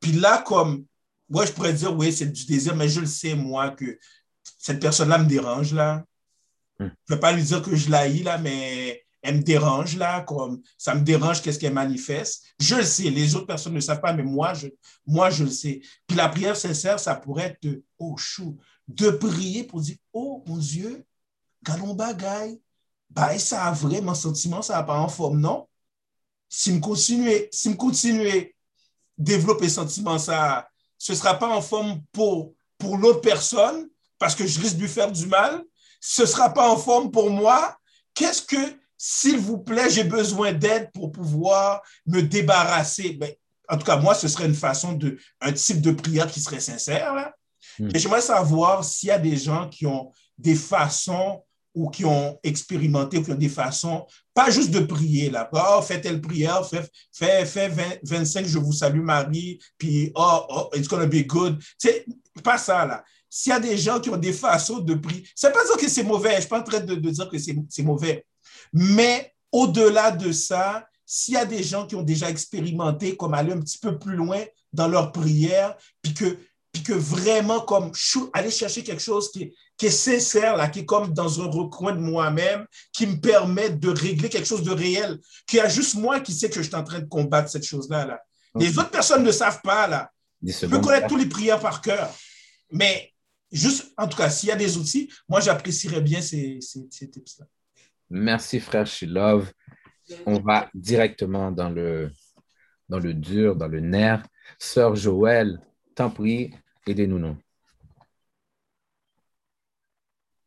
puis là, comme, moi, je pourrais dire, oui, c'est du désir, mais je le sais, moi, que cette personne-là me dérange, là.
Hmm.
Je ne peux pas lui dire que je l'haïs, là, mais elle me dérange là, comme ça me dérange qu'est-ce qu'elle manifeste. Je le sais, les autres personnes ne savent pas, mais moi, je, moi, je le sais. Puis la prière sincère, ça pourrait être de, oh chou, de prier pour dire, oh mon Dieu, galon bagaille, bah, ça a vraiment sentiment, ça n'a pas en forme, non? Si me continuer, si me continuer développer sentiment, ça, ce ne sera pas en forme pour, pour l'autre personne, parce que je risque de lui faire du mal. Ce ne sera pas en forme pour moi. Qu'est-ce que s'il vous plaît, j'ai besoin d'aide pour pouvoir me débarrasser. Ben, en tout cas, moi, ce serait une façon de, un type de prière qui serait sincère. Là. Et j'aimerais savoir s'il y a des gens qui ont des façons ou qui ont expérimenté ou qui ont des façons, pas juste de prier là, oh, fais telle prière, fais, fais, fais 20, 25, je vous salue Marie, puis oh, oh it's gonna be good. C'est pas ça là. S'il y a des gens qui ont des façons de prier, c'est pas dire que c'est mauvais, je suis pas en train de, de dire que c'est mauvais, mais au-delà de ça, s'il y a des gens qui ont déjà expérimenté comme aller un petit peu plus loin dans leur prière, puis que, puis que vraiment comme aller chercher quelque chose qui est, qui est sincère, là, qui est comme dans un recoin de moi-même, qui me permet de régler quelque chose de réel, qu'il y a juste moi qui sais que je suis en train de combattre cette chose-là. Là. Les autres personnes ne savent pas. Là. Je peux connaître tous les prières par cœur, mais juste, en tout cas, s'il y a des outils, moi, j'apprécierais bien ces, ces, ces tips-là.
Merci, frère Shilov. On va directement dans le, dans le dur, dans le nerf. Sœur Joël, t'en prie, aidez-nous. Non.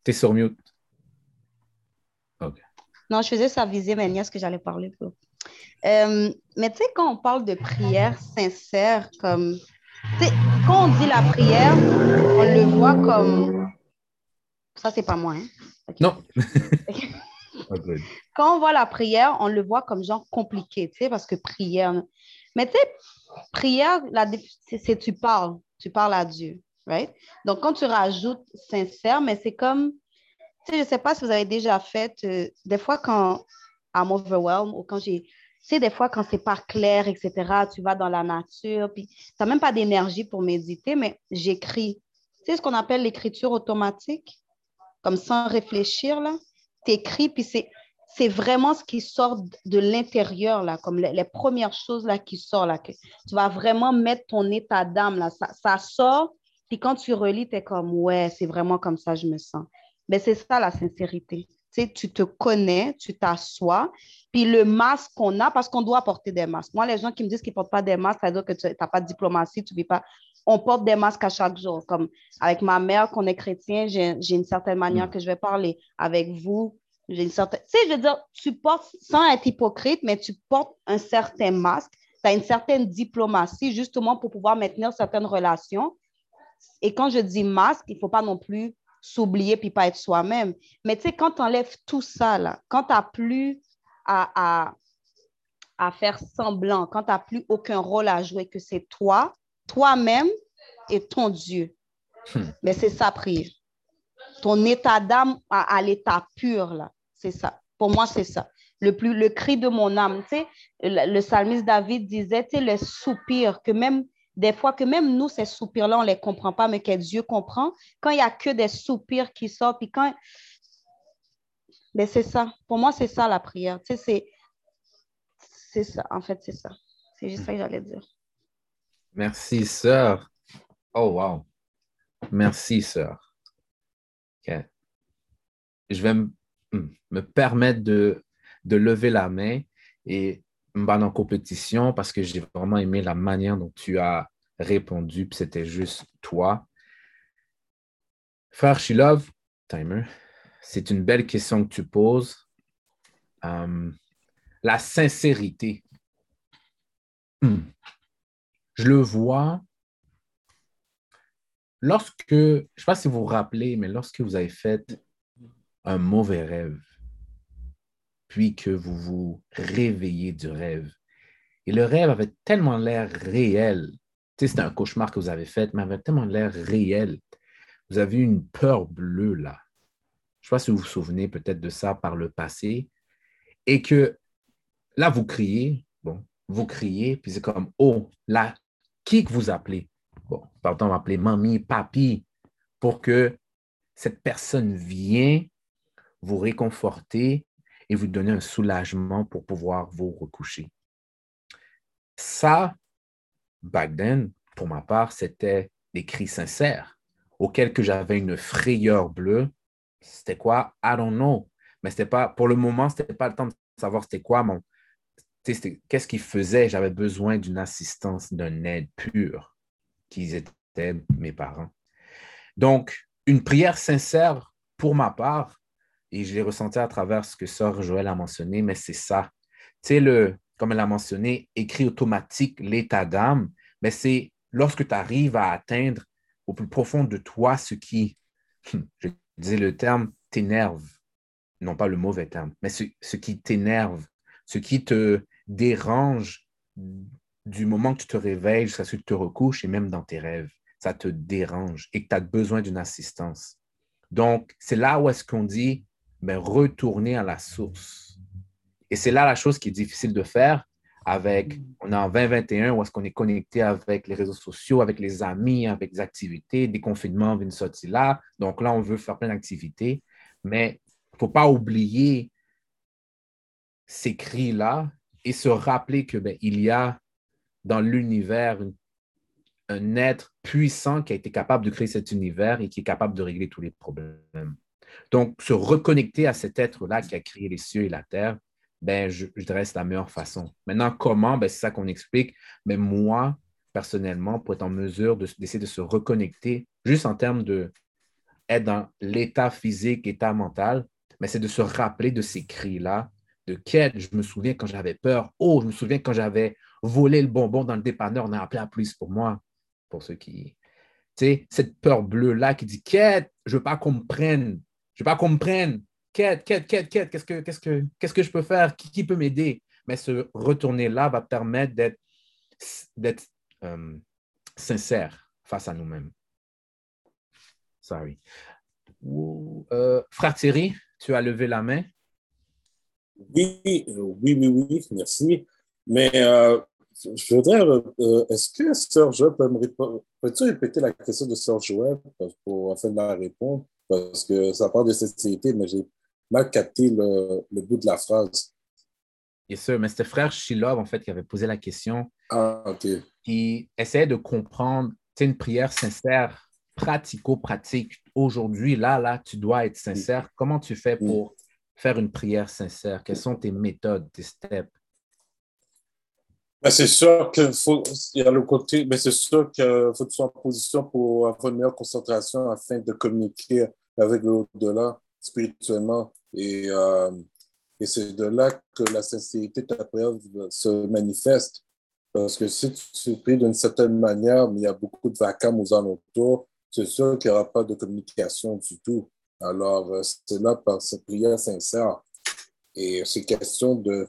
T'es sur mute. OK.
Non, je faisais ça viser mes nièces que j'allais parler. Euh, mais tu sais, quand on parle de prière sincère, comme. Quand on dit la prière, on le voit comme. Ça, c'est pas moi. Hein? Okay.
Non.
Quand on voit la prière, on le voit comme genre compliqué, tu sais, parce que prière. Mais tu sais, prière, c'est tu parles, tu parles à Dieu, right? Donc, quand tu rajoutes sincère, mais c'est comme, tu sais, je sais pas si vous avez déjà fait, euh, des fois quand I'm overwhelmed ou quand j'ai, tu sais, des fois quand c'est pas clair, etc., tu vas dans la nature, puis tu n'as même pas d'énergie pour méditer, mais j'écris. Tu sais ce qu'on appelle l'écriture automatique, comme sans réfléchir, là? Écrit, puis c'est, c'est vraiment ce qui sort de l'intérieur, là, comme les, les, premières choses là, qui sortent, là, que tu vas vraiment mettre ton état d'âme, là, ça, ça sort, puis quand tu relis, tu es comme, ouais, c'est vraiment comme ça, je me sens. Mais c'est ça la sincérité. Tu sais, tu te connais, tu t'assois, puis le masque qu'on a, parce qu'on doit porter des masques. Moi, les gens qui me disent qu'ils ne portent pas des masques, ça veut dire que tu n'as pas de diplomatie, tu ne vis pas. On porte des masques à chaque jour. Comme avec ma mère, qu'on est chrétien, j'ai une certaine manière que je vais parler. Avec vous, j'ai une certaine. Tu sais, je veux dire, tu portes, sans être hypocrite, mais tu portes un certain masque, tu as une certaine diplomatie justement pour pouvoir maintenir certaines relations. Et quand je dis masque, il ne faut pas non plus s'oublier puis pas être soi-même. Mais tu sais, quand tu enlèves tout ça, là, quand tu n'as plus à, à, à, faire semblant, quand tu n'as plus aucun rôle à jouer, que c'est toi, toi-même, et ton Dieu.
Hmm.
Mais c'est ça, prier. Ton état d'âme à, à l'état pur, là. C'est ça. Pour moi, c'est ça. Le, plus, le cri de mon âme. Tu sais, le, le psalmiste David disait, tu sais, le soupir, que même des fois, que même nous, ces soupirs-là, on ne les comprend pas, mais que Dieu comprend. Quand il n'y a que des soupirs qui sortent, puis quand. Mais c'est ça. Pour moi, c'est ça la prière. Tu sais, c'est. C'est ça. En fait, c'est ça. C'est juste ça que j'allais dire.
Merci, sœur. Oh, wow. Merci, sœur. Je vais me, hmm, me permettre de, de lever la main et me battre en compétition parce que j'ai vraiment aimé la manière dont tu as répondu, puis c'était juste toi. Frère Shilov, timer, c'est une belle question que tu poses. Euh, la sincérité. Hmm. Je le vois lorsque, je ne sais pas si vous vous rappelez, mais lorsque vous avez fait un mauvais rêve, puis que vous vous réveillez du rêve, et le rêve avait tellement l'air réel, tu sais, c'était un cauchemar que vous avez fait, mais avait tellement l'air réel. Vous avez eu une peur bleue là. Je ne sais pas si vous vous souvenez peut-être de ça par le passé, et que là, vous criez, bon, vous criez, puis c'est comme, oh, là, qui que vous appelez? Bon, pardon, on mamie, papi, pour que cette personne vienne vous réconforter et vous donner un soulagement pour pouvoir vous recoucher. Ça, back then, pour ma part, c'était des cris sincères auxquels que j'avais une frayeur bleue. C'était quoi? I don't know. Mais c'était pas, pour le moment, c'était pas le temps de savoir c'était quoi mon, qu'est-ce qu'ils faisaient? J'avais besoin d'une assistance, d'un aide pure, qui étaient mes parents. Donc, une prière sincère pour ma part, et je l'ai ressenti à travers ce que Sœur Joël a mentionné, mais c'est ça. Tu sais, le, comme elle a mentionné, écrit automatique, l'état d'âme, mais c'est lorsque tu arrives à atteindre au plus profond de toi ce qui, je disais le terme, t'énerve, non pas le mauvais terme, mais ce qui t'énerve, ce qui te dérange du moment que tu te réveilles jusqu'à ce que tu te recouches et même dans tes rêves. Ça te dérange et que tu as besoin d'une assistance. Donc, c'est là où est-ce qu'on dit, ben, retourner à la source. Et c'est là la chose qui est difficile de faire avec, on est en 2021 où est-ce qu'on est connecté avec les réseaux sociaux, avec les amis, avec des activités, des confinements viennent sortir là. Donc là, on veut faire plein d'activités, mais il ne faut pas oublier ces cris-là et se rappeler que ben, il y a dans l'univers un être puissant qui a été capable de créer cet univers et qui est capable de régler tous les problèmes. Donc, se reconnecter à cet être-là qui a créé les cieux et la terre, ben, je, je dirais c'est la meilleure façon. Maintenant, comment? Ben, c'est ça qu'on explique. Mais moi, personnellement, pour être en mesure d'essayer de, se reconnecter, juste en termes de être dans l'état physique, état mental, mais c'est de se rappeler de ces cris-là, de quête. Je me souviens quand j'avais peur. Oh, je me souviens quand j'avais volé le bonbon dans le dépanneur, on a appelé la police pour moi, pour ceux qui. Tu sais, cette peur bleue-là qui dit Quête, je veux pas qu'on me prenne. Je veux pas qu'on me prenne. Quête, quête, quête, quête, qu'est-ce que, qu'est-ce que, qu'est-ce que je peux faire? Qui, peut m'aider? Mais ce retourner-là va permettre d'être, d'être euh, sincère face à nous-mêmes. Sorry. Euh, frère Thierry, tu as levé la main.
Oui, oui, oui, oui, merci. Mais euh, je voudrais, euh, est-ce que Sœur Joël peut me répondre, peux-tu répéter la question de Sœur Joël pour afin de la répondre? Parce que ça parle de sincérité, mais j'ai mal capté le, le, bout de la phrase.
Yes, sûr, mais c'était frère Shilov, en fait, qui avait posé la question.
Ah, OK.
Qui essayait de comprendre, tu une prière sincère, pratico-pratique. Aujourd'hui, là, là, tu dois être sincère. Comment tu fais pour faire une prière sincère? Quelles sont tes méthodes, tes steps?
Ben, c'est sûr qu'il faut, il y a le côté, mais c'est sûr qu'il faut que tu sois en position pour avoir une meilleure concentration afin de communiquer avec l'au-delà spirituellement. Et, euh, et c'est de là que la sincérité de ta prière se manifeste. Parce que si tu pries d'une certaine manière, mais il y a beaucoup de vacarme aux alentours, c'est sûr qu'il n'y aura pas de communication du tout. Alors, euh, c'est là par cette prière sincère. Et c'est question de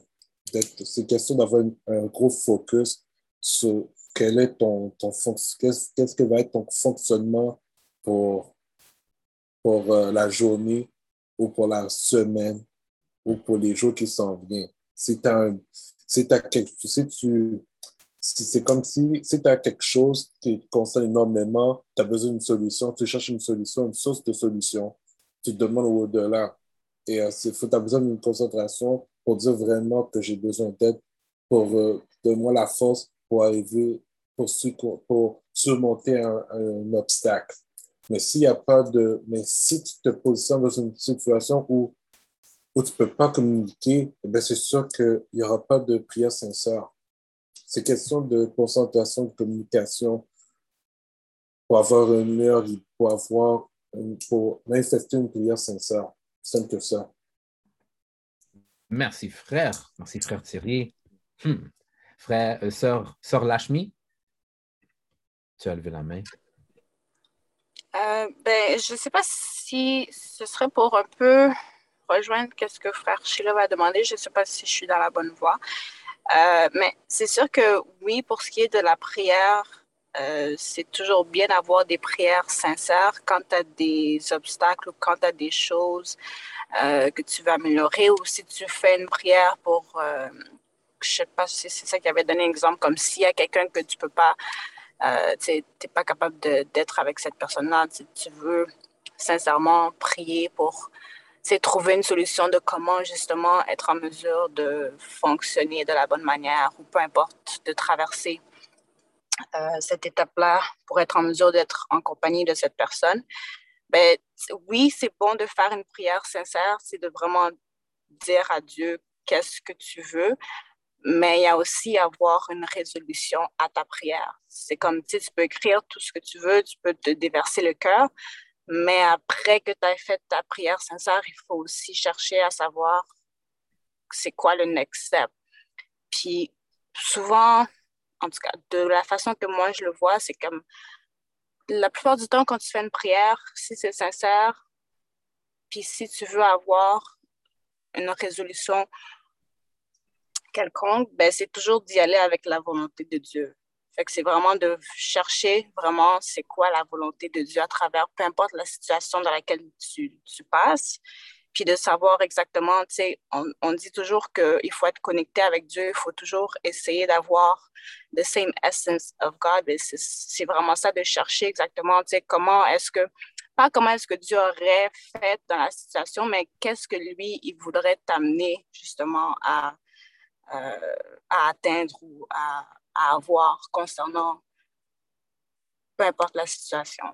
c'est question d'avoir un gros focus sur quel est ton, ton qu'est-ce, qu'est-ce que va être ton fonctionnement pour, pour euh, la journée ou pour la semaine ou pour les jours qui s'en viennent. Si, t'as quelque, si tu, si c'est comme si, si tu as quelque chose qui te concerne énormément, tu as besoin d'une solution, tu cherches une solution, une source de solution, tu demandes au-delà. Et tu as besoin d'une concentration pour dire vraiment que j'ai besoin d'aide pour euh, donner-moi la force pour arriver, pour, pour surmonter un, obstacle. Mais s'il n'y a pas de. Mais si tu te positionnes dans une situation où, où tu ne peux pas communiquer, eh c'est sûr qu'il n'y aura pas de prière sincère. C'est question de concentration, de communication pour avoir une meilleure pour avoir pour manifester une prière sincère. Simple que ça.
Merci, frère. Merci, frère Thierry. Hmm. Frère, euh, sœur, sœur Lashmi, tu as levé la main.
Euh, ben, je ne sais pas si ce serait pour un peu rejoindre ce que frère Sheila va demander. Je ne sais pas si je suis dans la bonne voie. Euh, mais c'est sûr que oui, pour ce qui est de la prière, euh, c'est toujours bien d'avoir des prières sincères quand tu des obstacles ou quand tu des choses euh, que tu veux améliorer ou si tu fais une prière pour, euh, je sais pas si c'est ça qui avait donné un exemple, comme s'il y a quelqu'un que tu peux pas, euh, tu n'es pas capable d'être avec cette personne-là, tu, veux sincèrement prier pour c'est trouver une solution de comment justement être en mesure de fonctionner de la bonne manière ou peu importe, de traverser cette étape-là pour être en mesure d'être en compagnie de cette personne. Ben, oui, c'est bon de faire une prière sincère, c'est de vraiment dire à Dieu qu'est-ce que tu veux, mais il y a aussi avoir une résolution à ta prière. C'est comme, tu tu peux écrire tout ce que tu veux, tu peux te déverser le cœur, mais après que tu as fait ta prière sincère, il faut aussi chercher à savoir c'est quoi le next step. Puis souvent, en tout cas, de la façon que moi je le vois, c'est comme la plupart du temps, quand tu fais une prière, si c'est sincère, puis si tu veux avoir une résolution quelconque, ben, c'est toujours d'y aller avec la volonté de Dieu. C'est vraiment de chercher vraiment c'est quoi la volonté de Dieu à travers peu importe la situation dans laquelle tu passes, puis de savoir exactement, tu sais, on, on dit toujours qu'il faut être connecté avec Dieu, il faut toujours essayer d'avoir the same essence of God. C'est vraiment ça de chercher exactement, tu sais, comment est-ce que, pas comment est-ce que Dieu aurait fait dans la situation, mais qu'est-ce que lui, il voudrait t'amener justement à, euh, atteindre ou à, avoir concernant peu importe la situation.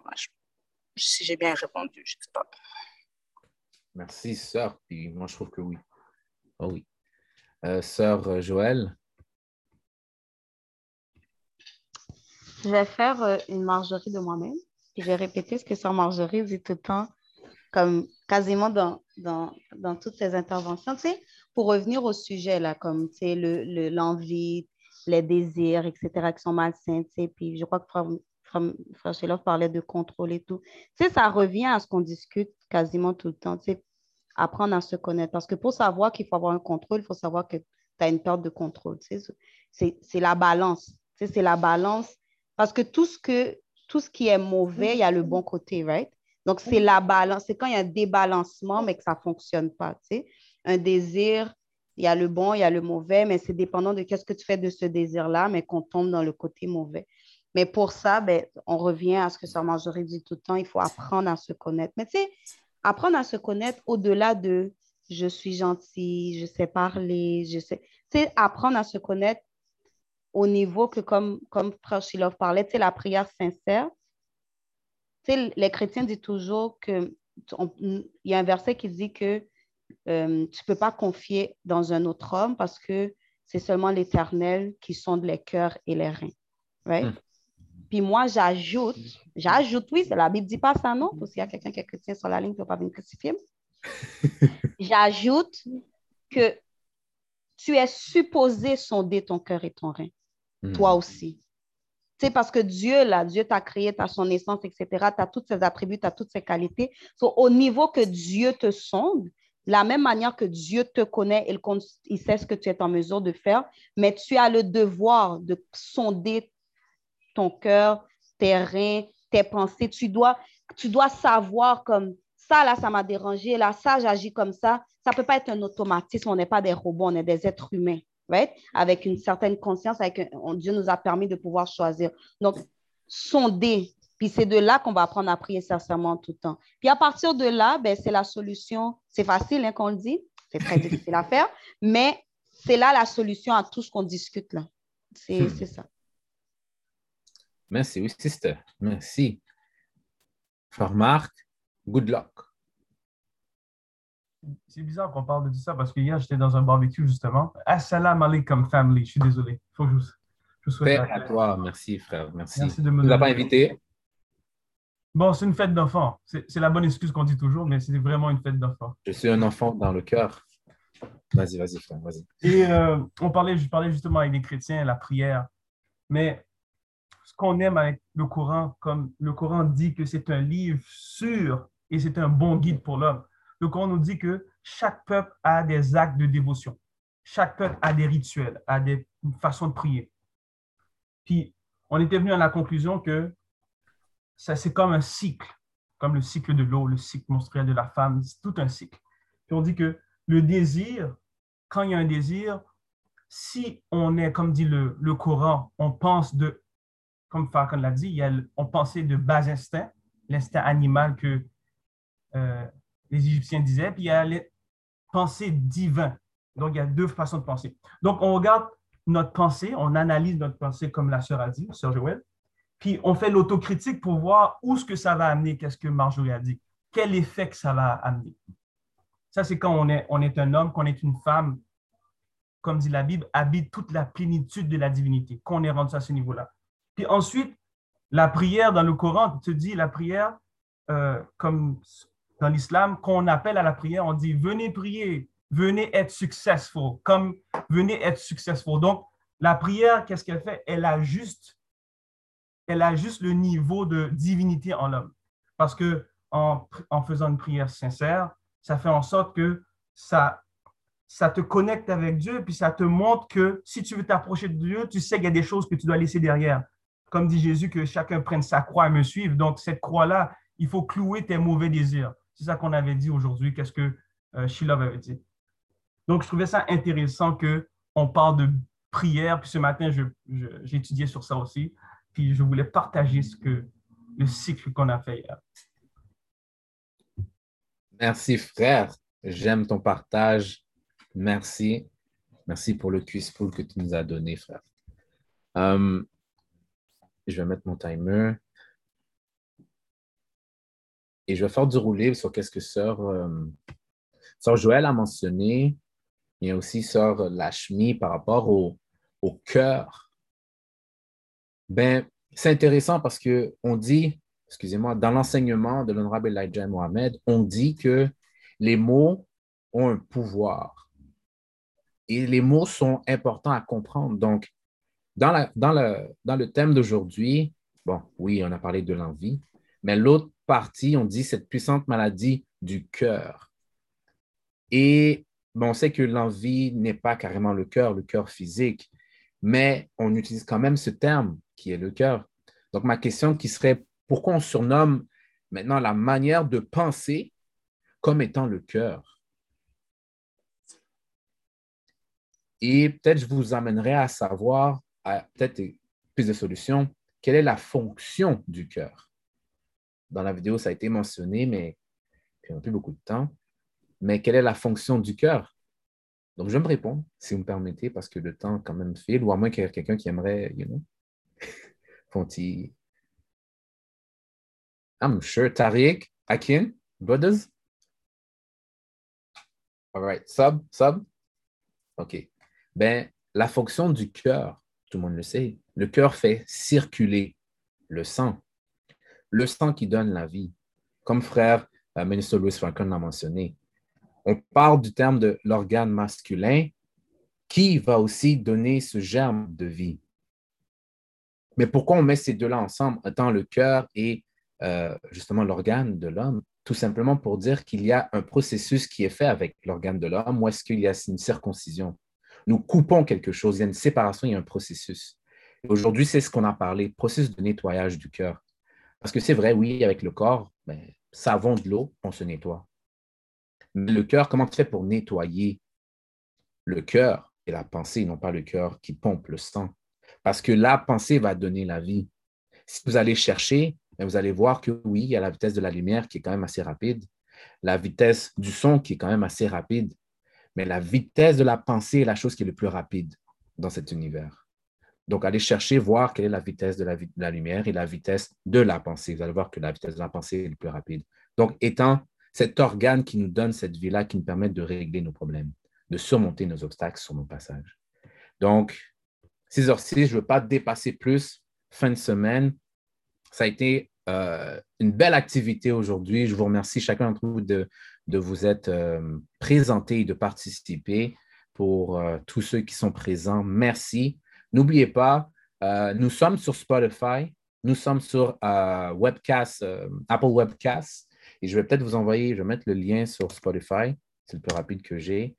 Si j'ai bien répondu, je ne sais pas.
Merci, sœur. Puis moi, je trouve que oui. Oh oui. Euh, sœur euh, Joël,
Je vais faire euh, une margerie de moi-même. Je vais répéter ce que Sœur Marjorie dit tout le temps, comme quasiment dans, dans, dans toutes ses interventions. Pour revenir au sujet, là, comme sais, le- le- l'envie, les désirs, etc., qui sont malsains. Puis je crois que Frère, Frère, parlait de contrôle et tout. Tu sais, ça revient à ce qu'on discute quasiment tout le temps. Tu sais, apprendre à se connaître. Parce que pour savoir qu'il faut avoir un contrôle, il faut savoir que tu as une perte de contrôle. tu sais. C'est c'est la balance. Tu sais, C'est la balance. Parce que tout ce, que, tout ce qui est mauvais, il y a le bon côté, right? Donc, c'est la balance. C'est quand il y a un débalancement, mais que ça ne fonctionne pas. Tu sais? Un désir, il y a le bon, il y a le mauvais, mais c'est dépendant de qu'est-ce que tu fais de ce désir-là, mais qu'on tombe dans le côté mauvais. Mais pour ça, ben, on revient à ce que Sœur Marjorie dit tout le temps, il faut apprendre à se connaître. Mais tu sais, apprendre à se connaître au-delà de je suis gentil, je sais parler, je sais. Tu sais, apprendre à se connaître au niveau que, comme, comme Frère Shilov parlait, sais, la prière sincère. Tu sais, les chrétiens disent toujours que il y a un verset qui dit que euh, tu ne peux pas confier dans un autre homme parce que c'est seulement l'Éternel qui sonde les cœurs et les reins. Right?
Hmm.
Puis moi, j'ajoute, j'ajoute, oui, la Bible ne dit pas ça, non? Parce qu'il y a quelqu'un qui est chrétien sur la ligne qui ne peut pas venir crucifier. J'ajoute que tu es supposé sonder ton cœur et ton rein,
Hmm.
toi aussi. Tu sais, parce que Dieu, là, Dieu t'a créé, tu as son essence, etc. Tu as tous ses attributs, tu as toutes ses qualités. So, au niveau que Dieu te sonde, la même manière que Dieu te connaît, il, il sait ce que tu es en mesure de faire, mais tu as le devoir de sonder ton cœur, tes reins, tes pensées. Tu dois, tu dois savoir comme ça, là, ça m'a dérangé, là, ça, j'agis comme ça. Ça ne peut pas être un automatisme. On n'est pas des robots, on est des êtres humains, right? Avec une certaine conscience, avec un- Dieu nous a permis de pouvoir choisir. Donc, sonder. Puis c'est de là qu'on va apprendre à prier sincèrement tout le temps. Puis à partir de là, ben, c'est la solution. C'est facile hein, qu'on le dit. C'est très difficile à faire. Mais c'est là la solution à tout ce qu'on discute là. C'est
Hmm.
c'est ça.
Merci, oui, sister. Merci. Marc, good luck.
C'est bizarre qu'on parle de tout ça parce que hier, j'étais dans un barbecue justement. Assalamu alaikum family. Je suis désolé. Faut que je, vous- je souhaite
à toi. Merci, frère. Merci.
Merci de me
Tu pas invité?
Bon, c'est une fête d'enfants. C'est la bonne excuse qu'on dit toujours, mais c'est vraiment une fête d'enfants.
Je suis un enfant dans le cœur. Vas-y, vas-y, frère, vas-y.
Et euh, on parlait, je parlais justement avec les chrétiens, la prière. Mais qu'on aime avec le Coran, comme le Coran dit que c'est un livre sûr et c'est un bon guide pour l'homme. Le Coran nous dit que chaque peuple a des actes de dévotion. Chaque peuple a des rituels, a des façons de prier. Puis, on était venu à la conclusion que ça, c'est comme un cycle, comme le cycle de l'eau, le cycle menstruel de la femme, c'est tout un cycle. Puis on dit que le désir, quand il y a un désir, si on est, comme dit le, le Coran, on pense de, comme Farkan l'a dit, on pensait de bas instinct, l'instinct animal que euh, les Égyptiens disaient, puis il y a les pensées divines. Donc, il y a deux façons de penser. Donc, on regarde notre pensée, on analyse notre pensée, comme la sœur a dit, sœur Joël, puis on fait l'autocritique pour voir où ce que ça va amener, qu'est-ce que Marjorie a dit, quel effet que ça va amener. Ça, c'est quand on est, on est un homme, qu'on est une femme, comme dit la Bible, habite toute la plénitude de la divinité, qu'on est rendu à ce niveau-là. Puis ensuite, la prière dans le Coran te dit la prière, euh, comme dans l'islam, qu'on appelle à la prière, on dit venez prier, venez être successful, comme venez être successful. Donc, la prière, qu'est-ce qu'elle fait? Elle ajuste, elle le niveau de divinité en l'homme. Parce que en faisant une prière sincère, ça fait en sorte que ça, ça te connecte avec Dieu, puis ça te montre que si tu veux t'approcher de Dieu, tu sais qu'il y a des choses que tu dois laisser derrière. Comme dit Jésus, que chacun prenne sa croix et me suive. Donc, cette croix-là, il faut clouer tes mauvais désirs. C'est ça qu'on avait dit aujourd'hui. Qu'est-ce que euh, avait dit? Donc, je trouvais ça intéressant qu'on parle de prière. Puis ce matin, j'ai étudié sur ça aussi. Puis je voulais partager ce le cycle qu'on a fait hier.
Merci, frère. J'aime ton partage. Merci. Merci pour le quiz-pool que tu nous as donné, frère. Je vais mettre mon timer. Et je vais faire du rouler sur qu'est-ce que Sœur, euh, Joël a mentionné. Il y a aussi Sœur Lachmi par rapport au, au cœur. Ben, c'est intéressant parce qu'on dit, excusez-moi, dans l'enseignement de l'honorable Elijah Mohamed, on dit que les mots ont un pouvoir. Et les mots sont importants à comprendre. Donc, dans, dans le, dans le thème d'aujourd'hui, bon, oui, on a parlé de l'envie, mais l'autre partie, on dit cette puissante maladie du cœur. Et on sait que l'envie n'est pas carrément le cœur, le cœur physique, mais on utilise quand même ce terme qui est le cœur. Donc, ma question qui serait, pourquoi on surnomme maintenant la manière de penser comme étant le cœur? Et peut-être je vous amènerai à savoir, peut-être plus de solutions, quelle est la fonction du cœur? Dans la vidéo, ça a été mentionné, mais puis on n'a plus beaucoup de temps. Mais quelle est la fonction du cœur? Donc, je vais me répondre, si vous me permettez, parce que le temps quand même file, ou à moins qu'il y ait quelqu'un qui aimerait, you know, font-ils? I'm sure. Tariq, Akin, brothers? All right. Sub, sub? OK. Ben, la fonction du cœur, tout le monde le sait, le cœur fait circuler le sang. Le sang qui donne la vie. Comme frère euh, ministre Louis Franklin l'a mentionné. On parle du terme de l'organe masculin qui va aussi donner ce germe de vie. Mais pourquoi on met ces deux-là ensemble, étant le cœur et euh, justement l'organe de l'homme? Tout simplement pour dire qu'il y a un processus qui est fait avec l'organe de l'homme ou est-ce qu'il y a une circoncision? Nous coupons quelque chose, il y a une séparation, il y a un processus. Aujourd'hui, c'est ce qu'on a parlé, processus de nettoyage du cœur. Parce que c'est vrai, oui, avec le corps, ben, savon, de l'eau, on se nettoie. Mais le cœur, comment tu fais pour nettoyer le cœur et la pensée, non pas le cœur qui pompe le sang? Parce que la pensée va donner la vie. Si vous allez chercher, ben, vous allez voir que oui, il y a la vitesse de la lumière qui est quand même assez rapide, la vitesse du son qui est quand même assez rapide, mais la vitesse de la pensée est la chose qui est le plus rapide dans cet univers. Donc, allez chercher, voir quelle est la vitesse de la, lumière et la vitesse de la pensée. Vous allez voir que la vitesse de la pensée est le plus rapide. Donc, étant cet organe qui nous donne cette vie-là, qui nous permet de régler nos problèmes, de surmonter nos obstacles sur nos passages. Donc, 6h6, je ne veux pas dépasser plus. Fin de semaine, ça a été euh, une belle activité aujourd'hui. Je vous remercie chacun d'entre vous de, vous être euh, présenté et de participer. Pour euh, tous ceux qui sont présents, merci. N'oubliez pas, nous sommes sur Spotify, nous sommes sur Webcast, Apple Webcast, et je vais peut-être vous envoyer, je vais mettre le lien sur Spotify, c'est le plus rapide que j'ai,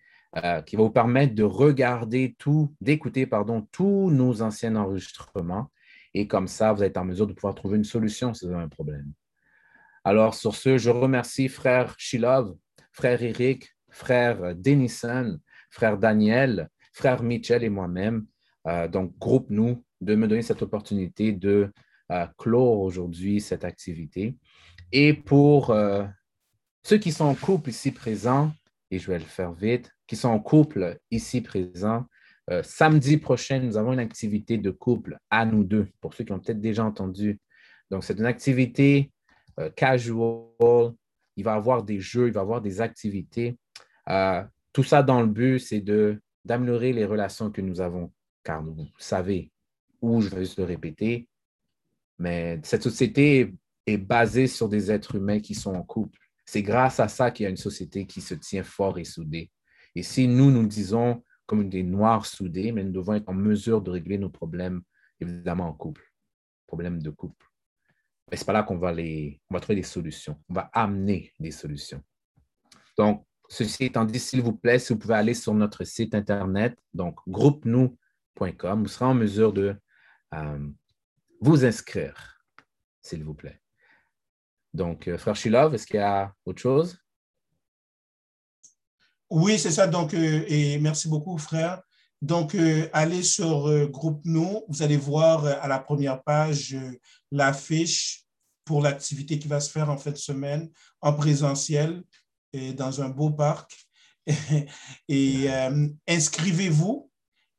qui va vous permettre de regarder tout, d'écouter, pardon, tous nos anciens enregistrements et comme ça, vous êtes en mesure de pouvoir trouver une solution si vous avez un problème. Alors, sur ce, je remercie frère Shilov, frère Eric, frère Denison, frère Daniel, frère Mitchell et moi-même. Euh, donc, groupe-nous de me donner cette opportunité de euh, clore aujourd'hui cette activité. Et pour euh, ceux qui sont en couple ici présents, et je vais le faire vite, qui sont en couple ici présents, samedi prochain, nous avons une activité de couple à nous deux, pour ceux qui ont peut-être déjà entendu. Donc, c'est une activité euh, casual. Il va avoir des jeux, il va avoir des activités. Euh, tout ça dans le but, c'est d'améliorer les relations que nous avons. Car vous savez, ou je vais juste le répéter, mais cette société est basée sur des êtres humains qui sont en couple. C'est grâce à ça qu'il y a une société qui se tient fort et soudée. Et si nous, nous disons, communauté noire soudée, mais nous devons être en mesure de régler nos problèmes, évidemment, en couple, problèmes de couple. Mais ce n'est pas là qu'on va, les, on va trouver des solutions. On va amener des solutions. Donc, ceci étant dit, s'il vous plaît, si vous pouvez aller sur notre site Internet, donc groupe-nous.com, vous serez en mesure de euh, vous inscrire, s'il vous plaît. Donc, euh, Frère Shilov, est-ce qu'il y a autre chose?
Oui, c'est ça. Donc, euh, et merci beaucoup, frère. Donc, euh, allez sur euh, Groupe Nous. Vous allez voir à la première page l'affiche pour l'activité qui va se faire en fin de semaine en présentiel et dans un beau parc. et inscrivez-vous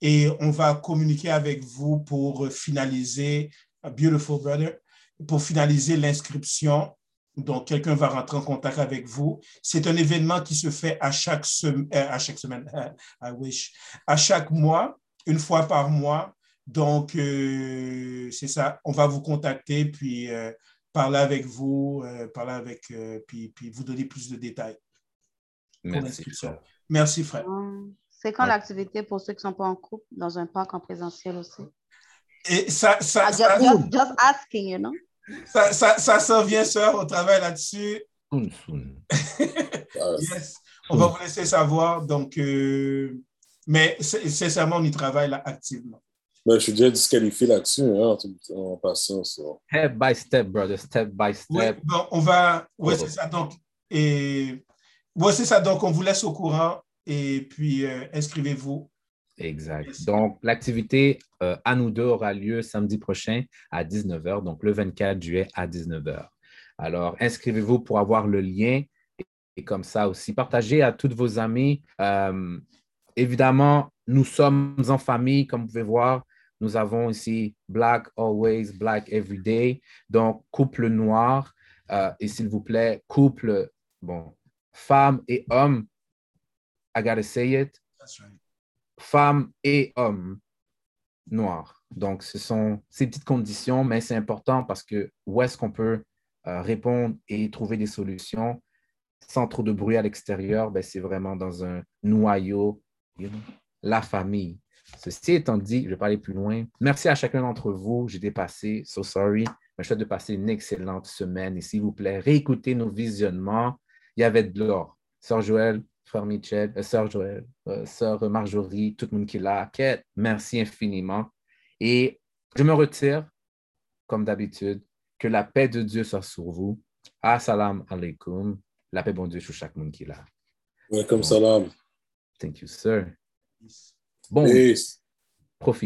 et on va communiquer avec vous pour finaliser, Beautiful Brother, pour finaliser l'inscription donc, quelqu'un va rentrer en contact avec vous. C'est un événement qui se fait à chaque, euh, à chaque semaine, I wish, à chaque mois, une fois par mois. Donc, euh, c'est ça. On va vous contacter, puis euh, parler avec vous, parler avec, puis, puis, vous donner plus de détails.
Merci.
Merci, frère.
C'est quand l'activité pour ceux qui ne sont pas en couple, dans un parc en présentiel aussi?
Et ça, ça,
ah,
ça
just, just, asking, you know?
Ça, ça, ça s'en vient, sœur, au travail là-dessus. yes. On va vous laisser savoir. Donc, euh, mais sincèrement, on y travaille là, activement.
Ben, je suis déjà disqualifié là-dessus, hein, en passant.
Step by step, brother, step by step.
Oui, bon, on va. Oui, c'est ça. Donc, et... ouais, c'est ça. Donc, on vous laisse au courant et puis euh, inscrivez-vous.
Exact. Donc, l'activité euh, à nous deux aura lieu samedi prochain à 19h, donc le 24 juillet à 19h. Alors, inscrivez-vous pour avoir le lien et, comme ça aussi, partagez à tous vos amis. Euh, évidemment, nous sommes en famille, comme vous pouvez voir. Nous avons ici Black Always, Black Everyday, donc couple noir. Euh, et s'il vous plaît, couple, bon, femme et homme. I gotta say it. That's right femmes et hommes noirs. Donc, ce sont ces petites conditions, mais c'est important parce que où est-ce qu'on peut euh, répondre et trouver des solutions sans trop de bruit à l'extérieur, ben, c'est vraiment dans un noyau, la famille. Ceci étant dit, je vais pas aller plus loin. Merci à chacun d'entre vous. J'ai dépassé, so sorry. Mais je souhaite de passer une excellente semaine. Et s'il vous plaît, réécoutez nos visionnements. Il y avait de l'or. Sœur Joël, frère Michel, euh, sœur Joël, euh, sœur Marjorie, tout le monde qui est là. Merci infiniment. Et Je me retire, comme d'habitude. Que la paix de Dieu soit sur vous. Assalamu alaikum. La paix, bon Dieu, sur chaque monde qui est là.
Welcome salam.
Thank you, sir. Bon,
Peace.
profitez.